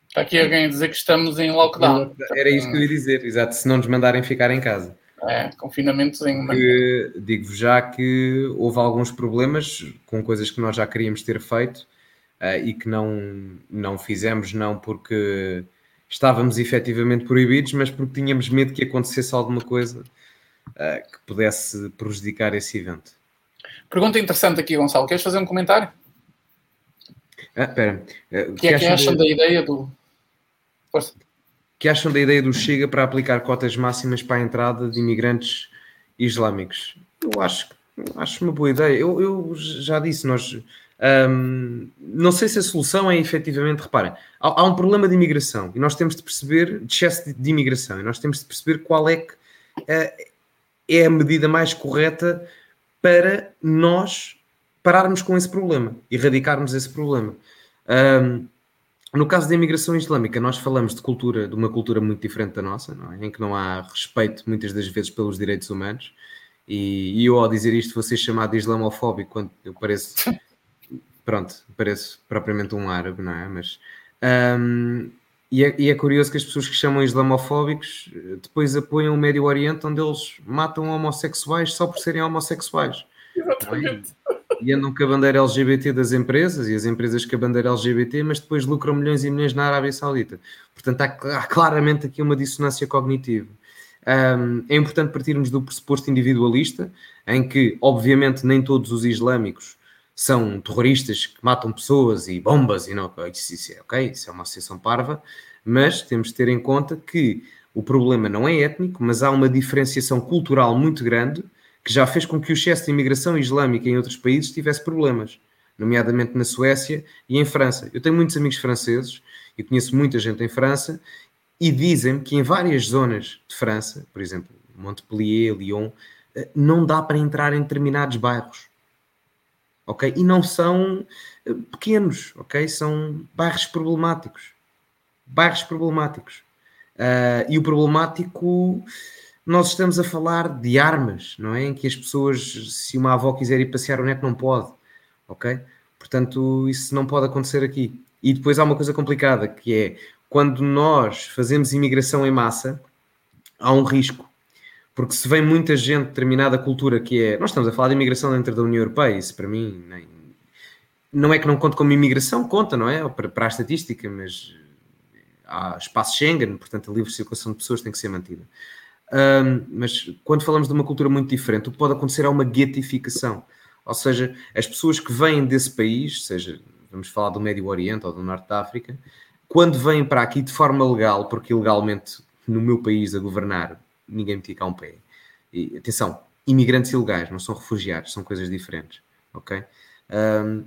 Está aqui alguém a dizer que estamos em lockdown. Era isto que eu ia dizer, exato, se não nos mandarem ficar em casa. É, confinamentozinho. Digo-vos já que houve alguns problemas com coisas que nós já queríamos ter feito uh, e que não, não fizemos, não porque estávamos efetivamente proibidos, mas porque tínhamos medo que acontecesse alguma coisa uh, que pudesse prejudicar esse evento. Pergunta interessante aqui, Gonçalo. Queres fazer um comentário? Ah, espera. Uh, que, que é que acham de... da ideia do. Força. Que acham da ideia do Chega para aplicar cotas máximas para a entrada de imigrantes islâmicos? Eu acho, acho uma boa ideia. Eu, eu já disse, nós um, não sei se a solução é efetivamente, reparem, há, há, um problema de imigração e nós temos de perceber, de excesso de, de imigração, e nós temos de perceber qual é que uh, é a medida mais correta para nós pararmos com esse problema, erradicarmos esse problema. Um, no caso da imigração islâmica, nós falamos de cultura, de uma cultura muito diferente da nossa, é? em que não há respeito muitas das vezes pelos direitos humanos. E, e eu, ao dizer isto, vou ser chamado de islamofóbico quando eu pareço pronto, parece propriamente um árabe, não é? Mas. Um, e, é, e, é, curioso que as pessoas que chamam islamofóbicos depois apoiam o Médio Oriente, onde eles matam homossexuais só por serem homossexuais. Exatamente. E andam com a bandeira LGBT das empresas e as empresas com a bandeira LGBT, mas depois lucram milhões e milhões na Arábia Saudita. Portanto, há, há claramente aqui uma dissonância cognitiva. Um, é importante partirmos do pressuposto individualista, em que, obviamente, nem todos os islâmicos são terroristas que matam pessoas e bombas e não, isso, isso é ok, isso é uma associação parva, mas temos de ter em conta que o problema não é étnico, mas há uma diferenciação cultural muito grande que já fez com que o excesso de imigração islâmica em outros países tivesse problemas, nomeadamente na Suécia e em França. Eu tenho muitos amigos franceses e conheço muita gente em França e dizem que em várias zonas de França, por exemplo, Montpellier, Lyon, eh, não dá para entrar em determinados bairros ok? E não são eh, pequenos, ok? São bairros problemáticos. Bairros problemáticos. Uh, e o problemático, nós estamos a falar de armas, não é? Em que as pessoas, se uma avó quiser ir passear o neto, não pode, ok? Portanto, isso não pode acontecer aqui. E depois há uma coisa complicada, que é quando nós fazemos imigração em massa, há um risco porque se vem muita gente de determinada cultura que é. Nós estamos a falar de imigração dentro da União Europeia, isso para mim nem, não é que não conta como imigração, conta, não é? Para, para a estatística, mas há espaço Schengen, portanto a livre circulação de pessoas tem que ser mantida. Um, mas quando falamos de uma cultura muito diferente, o que pode acontecer é uma guetificação. Ou seja, as pessoas que vêm desse país, seja, vamos falar do Médio Oriente ou do Norte da África, quando vêm para aqui de forma legal, porque ilegalmente no meu país a governar ninguém metia cá um pé. E, atenção, imigrantes ilegais, não são refugiados, são coisas diferentes, ok? Um,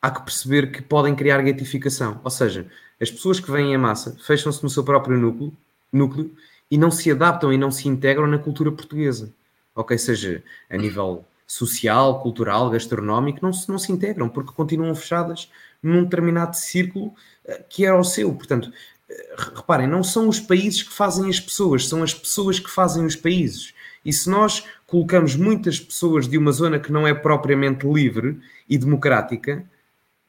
há que perceber que podem criar gatificação, ou seja, as pessoas que vêm em massa fecham-se no seu próprio núcleo, núcleo e não se adaptam e não se integram na cultura portuguesa, ok? Seja a nível social, cultural, gastronómico, não se, não se integram porque continuam fechadas num determinado círculo eh, que era o seu. Portanto, reparem, não são os países que fazem as pessoas, são as pessoas que fazem os países. E se nós colocamos muitas pessoas de uma zona que não é propriamente livre e democrática,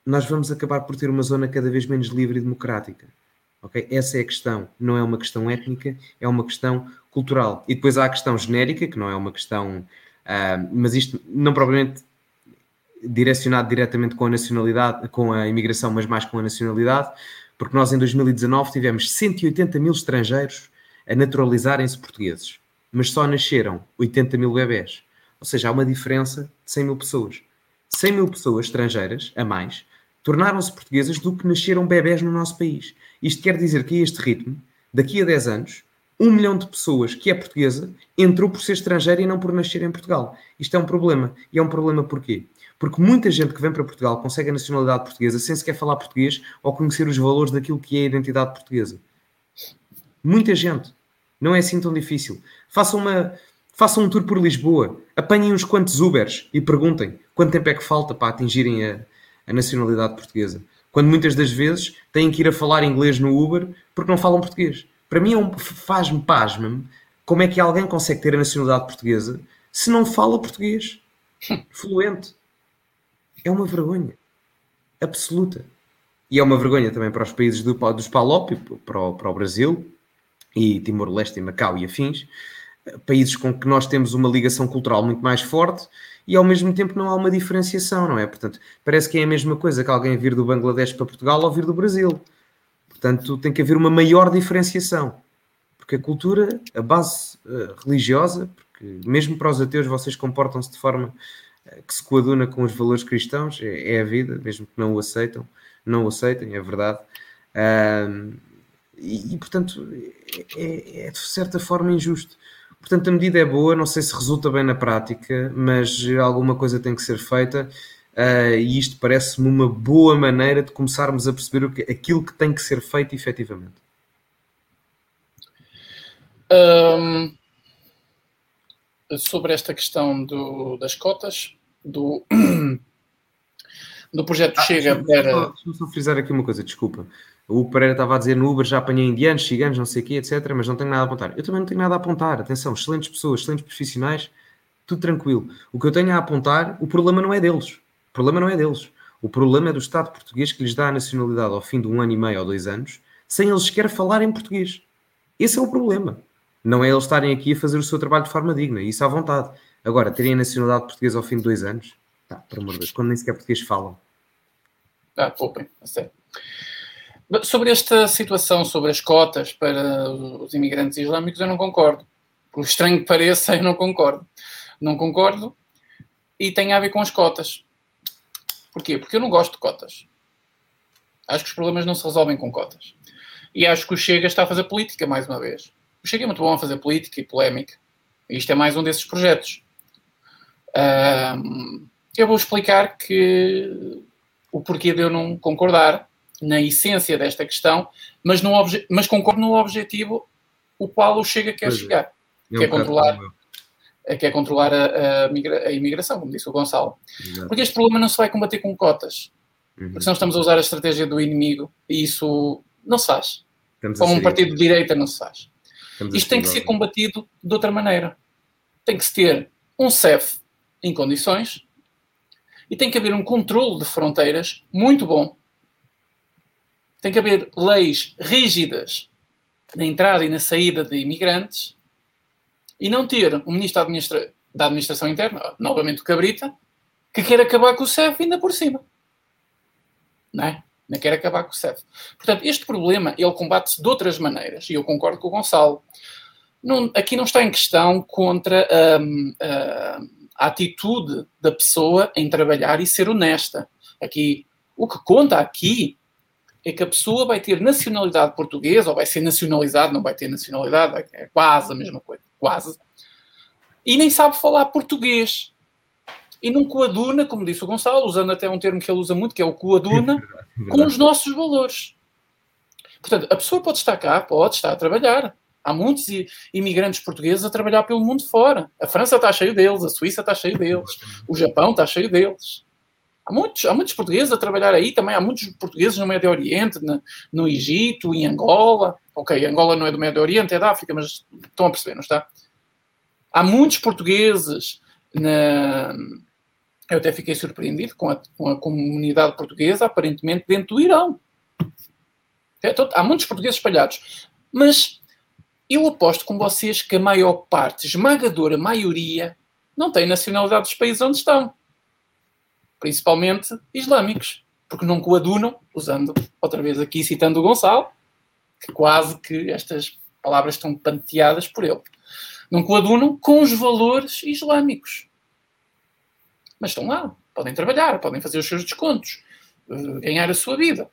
nós vamos acabar por ter uma zona cada vez menos livre e democrática. Okay? Essa é a questão. Não é uma questão étnica, é uma questão cultural. E depois há a questão genérica, que não é uma questão, uh, mas isto não propriamente direcionado diretamente com a nacionalidade, com a imigração, mas mais com a nacionalidade, porque nós em 2019 tivemos 180 mil estrangeiros a naturalizarem-se portugueses, mas só nasceram 80 mil bebés. Ou seja, há uma diferença de 100 mil pessoas. 100 mil pessoas estrangeiras, a mais, tornaram-se portuguesas do que nasceram bebés no nosso país. Isto quer dizer que a este ritmo, daqui a 10 anos, um milhão de pessoas que é portuguesa entrou por ser estrangeira e não por nascer em Portugal. Isto é um problema. E é um problema porquê? Porque muita gente que vem para Portugal consegue a nacionalidade portuguesa sem sequer falar português ou conhecer os valores daquilo que é a identidade portuguesa. Muita gente. Não é assim tão difícil. Façam, uma, façam um tour por Lisboa, apanhem uns quantos Ubers e perguntem quanto tempo é que falta para atingirem a, a nacionalidade portuguesa. Quando muitas das vezes têm que ir a falar inglês no Uber porque não falam português. Para mim é um, faz-me pasma como é que alguém consegue ter a nacionalidade portuguesa se não fala português fluente. É uma vergonha absoluta. E é uma vergonha também para os países do, dos PALOP, para o, para o Brasil, e Timor-Leste e Macau e afins, países com que nós temos uma ligação cultural muito mais forte e ao mesmo tempo não há uma diferenciação, não é? Portanto, parece que é a mesma coisa que alguém vir do Bangladesh para Portugal ou vir do Brasil. Portanto, tem que haver uma maior diferenciação. Porque a cultura, a base uh, religiosa, porque mesmo para os ateus vocês comportam-se de forma uh, que se coaduna com os valores cristãos, é, é, a vida, mesmo que não o aceitam, não o aceitem, é verdade. Uh, e, e, portanto, é, é, de certa forma injusto. Portanto, a medida é boa, não sei se resulta bem na prática, mas alguma coisa tem que ser feita. Uh, e isto parece-me uma boa maneira de começarmos a perceber o que, aquilo que tem que ser feito efetivamente. Um, sobre esta questão do, das cotas, do, do projeto ah, Chega para. Deixa-me só frisar aqui uma coisa, desculpa. O Pereira estava a dizer no Uber já apanhei indianos, ciganos, não sei o quê, etc. Mas não tenho nada a apontar. Eu também não tenho nada a apontar. Atenção, excelentes pessoas, excelentes profissionais, tudo tranquilo. O que eu tenho a apontar, o problema não é deles. O problema não é deles. O problema é do Estado português que lhes dá a nacionalidade ao fim de um ano e meio ou dois anos, sem eles sequer falar em português. Esse é o problema. Não é eles estarem aqui a fazer o seu trabalho de forma digna, isso à vontade. Agora, terem a nacionalidade portuguesa ao fim de dois anos, amor de Deus, quando nem sequer português falam. Ah, poupem, a sério. Sobre esta situação, sobre as cotas para os imigrantes islâmicos, eu não concordo. Por estranho que pareça, eu não concordo. Não concordo e tem a ver com as cotas. Porquê? Porque eu não gosto de cotas. Acho que os problemas não se resolvem com cotas. E acho que o Chega está a fazer política, mais uma vez. O Chega é muito bom a fazer política e polémica. E isto é mais um desses projetos. Um, eu vou explicar que o porquê de eu não concordar na essência desta questão, mas, no mas concordo no objetivo o qual o Chega quer pois é. chegar, é. que é controlar, quer controlar a, a, a, imigração, como disse o Gonçalo. Exato. Porque este problema não se vai combater com cotas, uhum. porque senão estamos a usar a estratégia do inimigo e isso não se faz. Como um partido de direita não se faz. Estamos Isto tem que ser combatido de outra maneira. Tem que se ter um CEF em condições e tem que haver um controle de fronteiras muito bom tem que haver leis rígidas na entrada e na saída de imigrantes e não ter um ministro da, administra da Administração Interna, novamente o Cabrita, que quer acabar com o CEF ainda por cima. Não é? Não quer acabar com o CEF. Portanto, este problema, ele combate-se de outras maneiras, e eu concordo com o Gonçalo. Não, aqui não está em questão contra a, a atitude da pessoa em trabalhar e ser honesta. Aqui, o que conta aqui é que a pessoa vai ter nacionalidade portuguesa, ou vai ser nacionalizado, não vai ter nacionalidade, é quase a mesma coisa, quase, e nem sabe falar português. E não coaduna, como disse o Gonçalo, usando até um termo que ele usa muito, que é o coaduna, com os nossos valores. Portanto, a pessoa pode estar cá, pode estar a trabalhar. Há muitos imigrantes portugueses a trabalhar pelo mundo fora. A França está cheio deles, a Suíça está cheio deles, o Japão está cheio deles. Há muitos, há muitos portugueses a trabalhar aí, também há muitos portugueses no Médio Oriente, no, no Egito, em Angola. Ok, Angola não é do Médio Oriente, é da África, mas estão a perceber, não está? Há muitos portugueses na, Eu até fiquei surpreendido com a, com a comunidade portuguesa, aparentemente dentro do Irão. É, há muitos portugueses espalhados. Mas eu aposto com vocês que a maior parte, esmagadora maioria, não tem nacionalidade dos países onde estão. Principalmente islâmicos. Porque não coadunam, usando outra vez aqui citando o Gonçalo, que quase que estas palavras estão panteadas por ele. Não coadunam com os valores islâmicos. Mas estão lá, podem trabalhar, podem fazer os seus descontos, eh, ganhar a sua vida.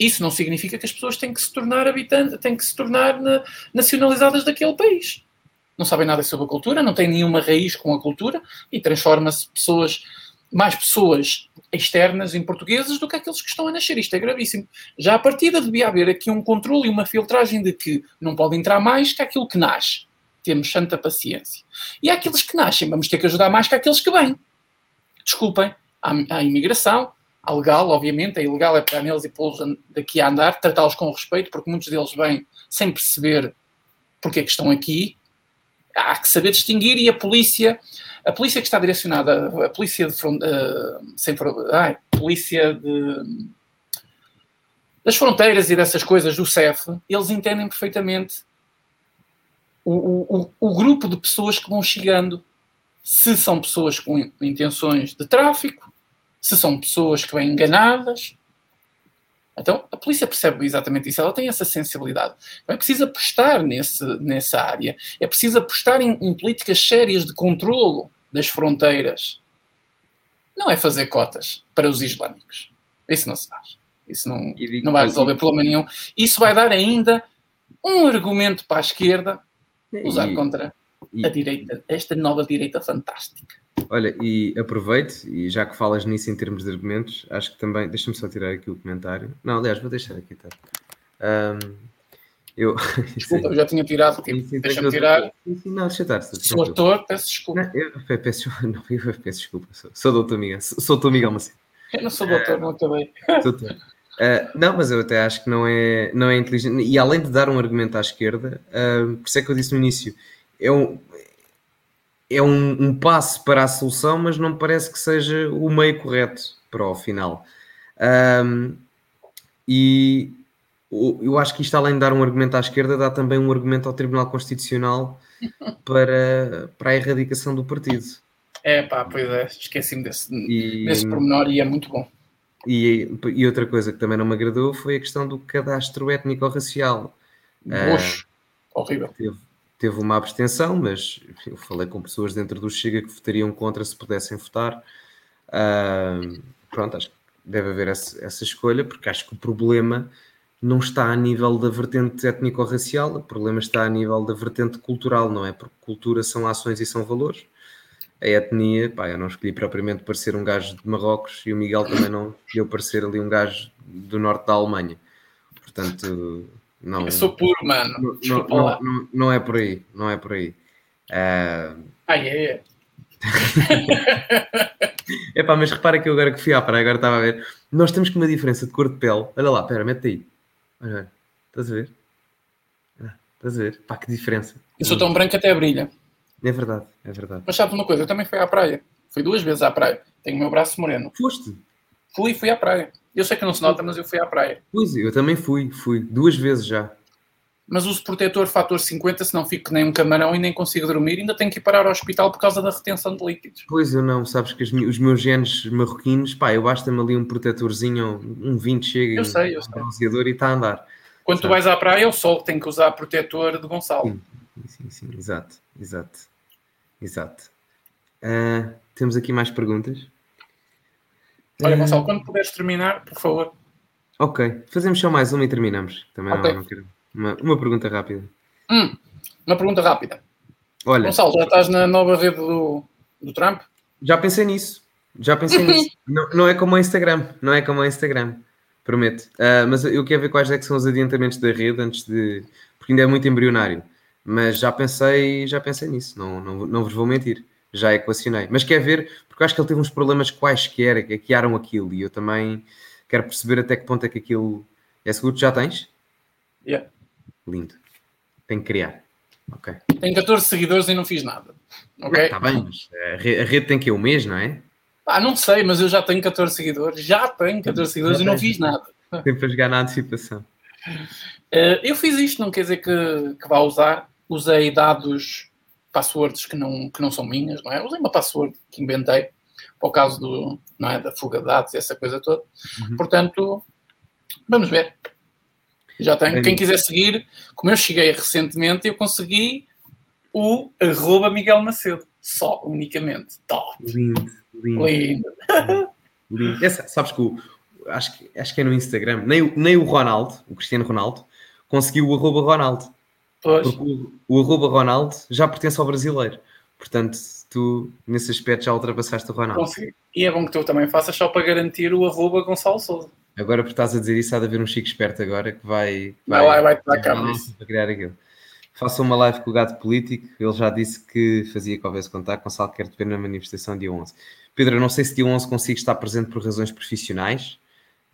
Isso não significa que as pessoas têm que se tornar habitantes, têm que se tornar nacionalizadas daquele país. Não sabem nada sobre a cultura, não têm nenhuma raiz com a cultura e transforma-se pessoas, mais pessoas externas em portugueses do que aqueles que estão a nascer. Isto é gravíssimo. Já a partida devia haver aqui um controle e uma filtragem de que não pode entrar mais que aquilo que nasce. Temos santa paciência. E aqueles que nascem, vamos ter que ajudar mais que aqueles que vêm. Desculpem, há, há imigração, legal, obviamente, é ilegal é para neles e pô-los daqui a andar, tratá-los com respeito, porque muitos deles vêm sem perceber porque é que estão aqui. Há que saber distinguir e a polícia a polícia que está direcionada, a polícia de front, uh, sem, ai, polícia de, das fronteiras e dessas coisas do CEF, eles entendem perfeitamente o, o, o grupo de pessoas que vão chegando. Se são pessoas com intenções de tráfico, se são pessoas que vêm enganadas. Então, a polícia percebe exatamente isso, ela tem essa sensibilidade. Então, é preciso apostar nesse, nessa área, é preciso apostar em, em políticas sérias de controlo das fronteiras. Não é fazer cotas para os islâmicos. Isso não se faz. Isso não, não vai resolver problema nenhum. Isso vai dar ainda um argumento para a esquerda usar e, contra e, a direita, esta nova direita fantástica. Olha, e aproveito, e já que falas nisso em termos de argumentos, acho que também. Deixa-me só tirar aqui o comentário. Não, aliás, vou deixar aqui, tá? Um, eu... Desculpa, eu já tinha tirado. Tipo, Deixa-me tirar. Não, deixa estar. Sou ator, peço desculpa. Não, eu, peço, não, eu peço desculpa. Sou, sou doutor Miguel. Sou, sou doutor Miguel Macedo. Eu não sou doutor, uh, não acabei. Doutor. Uh, não, mas eu até acho que não é, não é inteligente. E além de dar um argumento à esquerda, uh, por isso é que eu disse no início, é um, é um, um, passo para a solução, mas não parece que seja o meio correto para o final. Um, e eu acho que isto, além de dar um argumento à esquerda, dá também um argumento ao Tribunal Constitucional para, para a erradicação do partido. É pá, pois é, esqueci-me desse, e, desse pormenor e é muito bom. E, e, outra coisa que também não me agradou foi a questão do cadastro étnico-racial. Poxa, uh, horrível. Teve, teve, uma abstenção, mas eu falei com pessoas dentro do Chega que votariam contra se pudessem votar. Uh, pronto, acho que deve haver essa, essa, escolha, porque acho que o problema não está a nível da vertente étnico-racial, o problema está a nível da vertente cultural, não é? Porque cultura são ações e são valores a etnia, pá, eu não escolhi propriamente parecer um gajo de Marrocos e o Miguel também não escolheu parecer ali um gajo do norte da Alemanha. Portanto, não. Eu sou puro, mano. Não, não, não, não, é por aí, não é por aí. Uh... Ah, é, é. Epá, mas repara que eu agora que fui à praia, agora estava a ver. Nós temos que uma diferença de cor de pele. Olha lá, pera, mete aí. Olha, estás a ver? Ah, estás a ver? Pá, que diferença. Eu sou tão branco até brilha. É verdade, é verdade. Mas sabes uma coisa, eu também fui à praia. Fui duas vezes à praia. Tenho o meu braço moreno. Foste? Fui, fui à praia. Eu sei que não se nota, mas eu fui à praia. Pois, eu também fui, fui. Duas vezes já. Mas uso protetor fator 50, senão fico nem um camarão e nem consigo dormir. Ainda tenho que ir parar ao hospital por causa da retenção de líquidos. Pois, eu não. Sabes que os meus genes marroquinos, pá, eu basta-me ali um protetorzinho, um 20 chega. Eu sei, eu. Um e está a andar. Quando Sabe? tu vais à praia, é o sol que tem que usar protetor de Gonçalo. Sim, sim, sim. Exato, exato. Exato. Uh, temos aqui mais perguntas. Olha, Gonçalo, quando puderes terminar, por favor. Ok, fazemos só mais uma e terminamos. Também okay. não, não quero. Uma, uma pergunta rápida. Hum, uma pergunta rápida. Olha, Gonçalo, já estás na nova rede do, do Trump? Já pensei nisso. Já pensei nisso. Não, não, é como o Instagram. Não é como o Instagram. Prometo. Uh, mas eu quero ver quais é que são os adiantamentos da rede antes de. Porque ainda é muito embrionário. Mas já pensei, já pensei nisso, não, não, não vos vou mentir. Já equacionei. Mas quer ver, porque acho que ele teve uns problemas quaisquer que criaram aquilo e eu também quero perceber até que ponto é que aquilo é seguro. Já tens? Yeah. Lindo. Tem que criar. Ok. Tenho 14 seguidores e não fiz nada. Ok? Está bem, mas a rede, a rede tem que ir um mês, não é? Ah, não sei, mas eu já tenho 14 seguidores. Já tenho 14 seguidores já e não fiz nada. Sempre a jogar na antecipação. Uh, eu fiz isto, não quer dizer que, que vá usar. Usei dados, passwords que não, que não são minhas, não é? Usei uma password que inventei o caso do, não é, da fuga de dados e essa coisa toda. Uhum. Portanto, vamos ver. Já tenho. Quem quiser seguir, como eu cheguei recentemente, eu consegui o arroba Miguel Macedo. Só, unicamente. Top. Lindo, lindo. Lindo. lindo. Essa, sabes que o, acho, que acho que é no Instagram, nem, nem o Ronaldo, o Cristiano Ronaldo, conseguiu o arroba Ronaldo. Pois. Porque o, o arroba Ronaldo já pertence ao brasileiro. Portanto, tu, nesse aspecto, já ultrapassaste o Ronaldo. Consegui. E é bom que tu também faças só para garantir o arroba Gonçalo Souza. Agora, por estás a dizer isso, há de haver um chico esperto agora que vai. Vai, vai, vai, vai para criar aquilo. Faça uma live com o gato político. Ele já disse que fazia que houvesse contato. Gonçalo quer te ver na manifestação dia 11. Pedro, eu não sei se dia 11 consigo estar presente por razões profissionais,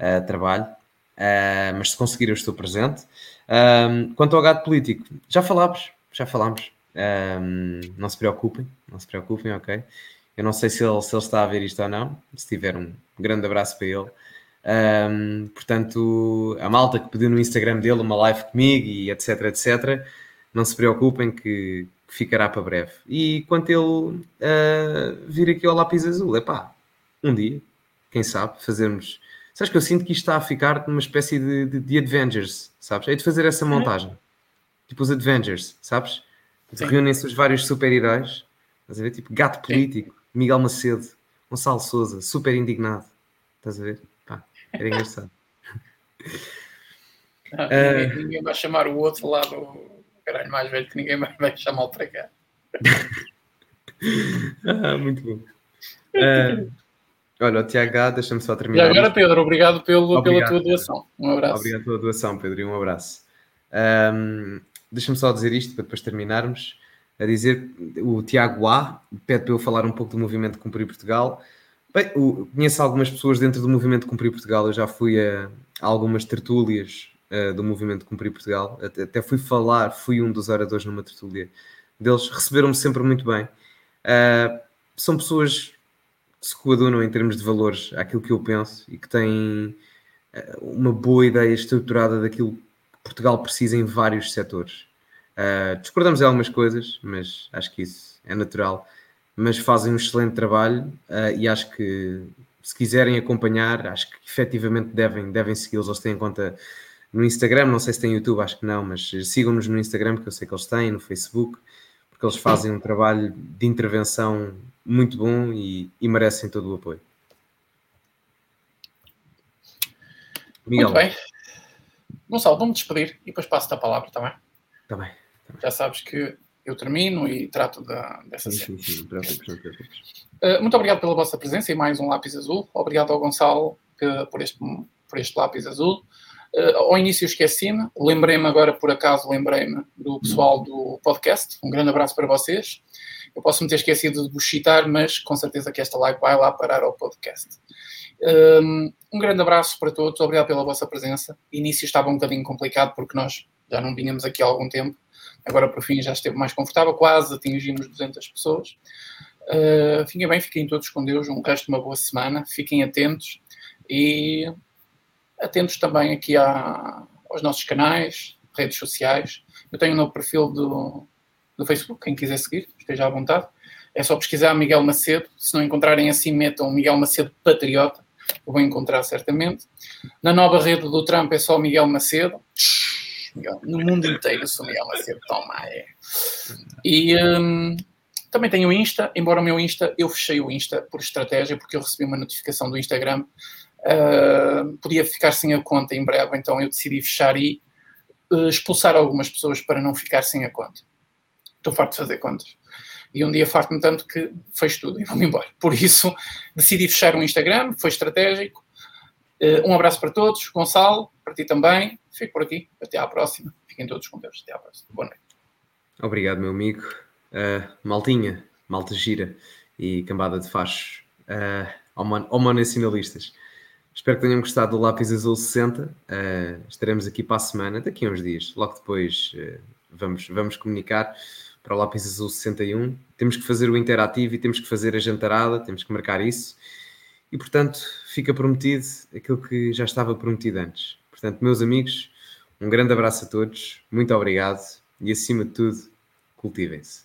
uh, trabalho, uh, mas se conseguir, eu estou presente. Um, quanto ao gato político, já falámos, já falámos. Um, não se preocupem, não se preocupem, ok? Eu não sei se ele, se ele está a ver isto ou não. Se tiver um grande abraço para ele. Um, portanto, a malta que pediu no Instagram dele uma live comigo e etc, etc, não se preocupem que, que ficará para breve. E quanto ele uh, vir aqui ao lápis azul, é pá, um dia, quem sabe, fazermos. Sabes que eu sinto que isto está a ficar numa espécie de, de, de Avengers, sabes? É de fazer essa montagem. Uhum. Tipo os Avengers, sabes? Reúnem-se os vários super-heróis, estás a ver? Tipo Gato Político, Sim. Miguel Macedo, Gonçalo Souza, super indignado, estás a ver? Era engraçado. Ah, ninguém, uh, ninguém, vai chamar o outro lado, o caralho mais velho, que ninguém vai chamar para cá. ah, muito bom. Uh, olha, o Tiago deixa-me só terminar. E agora, Pedro, obrigado pelo, obrigado, pela tua doação. Um abraço. Obrigado pela doação, Pedro, e um abraço. Um, deixa-me só dizer isto para depois terminarmos. A dizer, o Tiago A pede para eu falar um pouco do movimento Cumprir Portugal. Bem, conheço algumas pessoas dentro do movimento Cumprir Portugal. Eu já fui a, a algumas tertúlias uh, do movimento Cumprir Portugal. Até, até, fui falar, fui um dos oradores numa tertúlia deles. Receberam-me sempre muito bem. Uh, são pessoas se coadunam em termos de valores àquilo que eu penso e que têm uh, uma boa ideia estruturada daquilo que Portugal precisa em vários setores. discordamos em algumas coisas, mas acho que isso é natural mas fazem um excelente trabalho uh, e acho que se quiserem acompanhar, acho que efetivamente devem, devem segui-los. Eles têm conta no Instagram, não sei se tem YouTube, acho que não, mas sigam-nos no Instagram, que eu sei que eles têm, no Facebook, porque eles fazem um trabalho de intervenção muito bom e, e merecem todo o apoio. Miguel. Muito bem. Gonçalo, vamos despedir e depois passo-te a palavra, está bem? Está bem. Tá bem. Já sabes que eu termino e trato da, dessa sim, sim, sim. Uh, muito obrigado pela vossa presença e mais um lápis azul. Obrigado ao Gonçalo por este, por este lápis azul. Uh, ao início esqueci-me, lembrei-me agora, por acaso, lembrei-me do pessoal do podcast. Um grande abraço para vocês. Eu posso me ter esquecido de vos citar, mas com certeza que esta live vai lá parar ao podcast. Um, grande abraço para todos, obrigado pela vossa presença. Início estava um bocadinho complicado porque nós já não vínhamos aqui há algum tempo Agora, por fim, já esteve mais confortável, quase atingimos 200 pessoas. Uh, fiquem bem, fiquem todos com Deus, um resto de uma boa semana, fiquem atentos e atentos também aqui à, aos nossos canais, redes sociais. Eu tenho um novo perfil do, do Facebook, quem quiser seguir, esteja à vontade. É só pesquisar Miguel Macedo, se não encontrarem assim, metam Miguel Macedo Patriota, eu vou encontrar certamente. Na nova rede do Trump é só Miguel Macedo. No mundo inteiro sou Miguel Macedo, toma é. E um, também tenho o Insta, embora o meu Insta, eu fechei o Insta por estratégia, porque eu recebi uma notificação do Instagram. Uh, podia ficar sem a conta em breve, então eu decidi fechar e uh, expulsar algumas pessoas para não ficar sem a conta. Estou farto de fazer contas. E um dia farto-me tanto que fecho tudo e vou-me embora. Por isso, decidi fechar o Instagram, foi estratégico. Uh, um abraço para todos. Gonçalo, para ti também. Fico por aqui. Até à próxima. Fiquem todos com Deus. Até à próxima. Boa noite. Obrigado, meu amigo. Uh, maltinha, malta gira e cambada de fachos. Uh, ao mano sinalistas. Espero que tenham gostado do Lápis Azul 60. Uh, estaremos aqui para a semana, daqui a uns dias. Logo depois uh, vamos, vamos comunicar. Para o Lápis Azul 61. Temos que fazer o interativo e temos que fazer a jantarada, temos que marcar isso. E portanto, fica prometido aquilo que já estava prometido antes. Portanto, meus amigos, um grande abraço a todos, muito obrigado e acima de tudo, cultivem-se.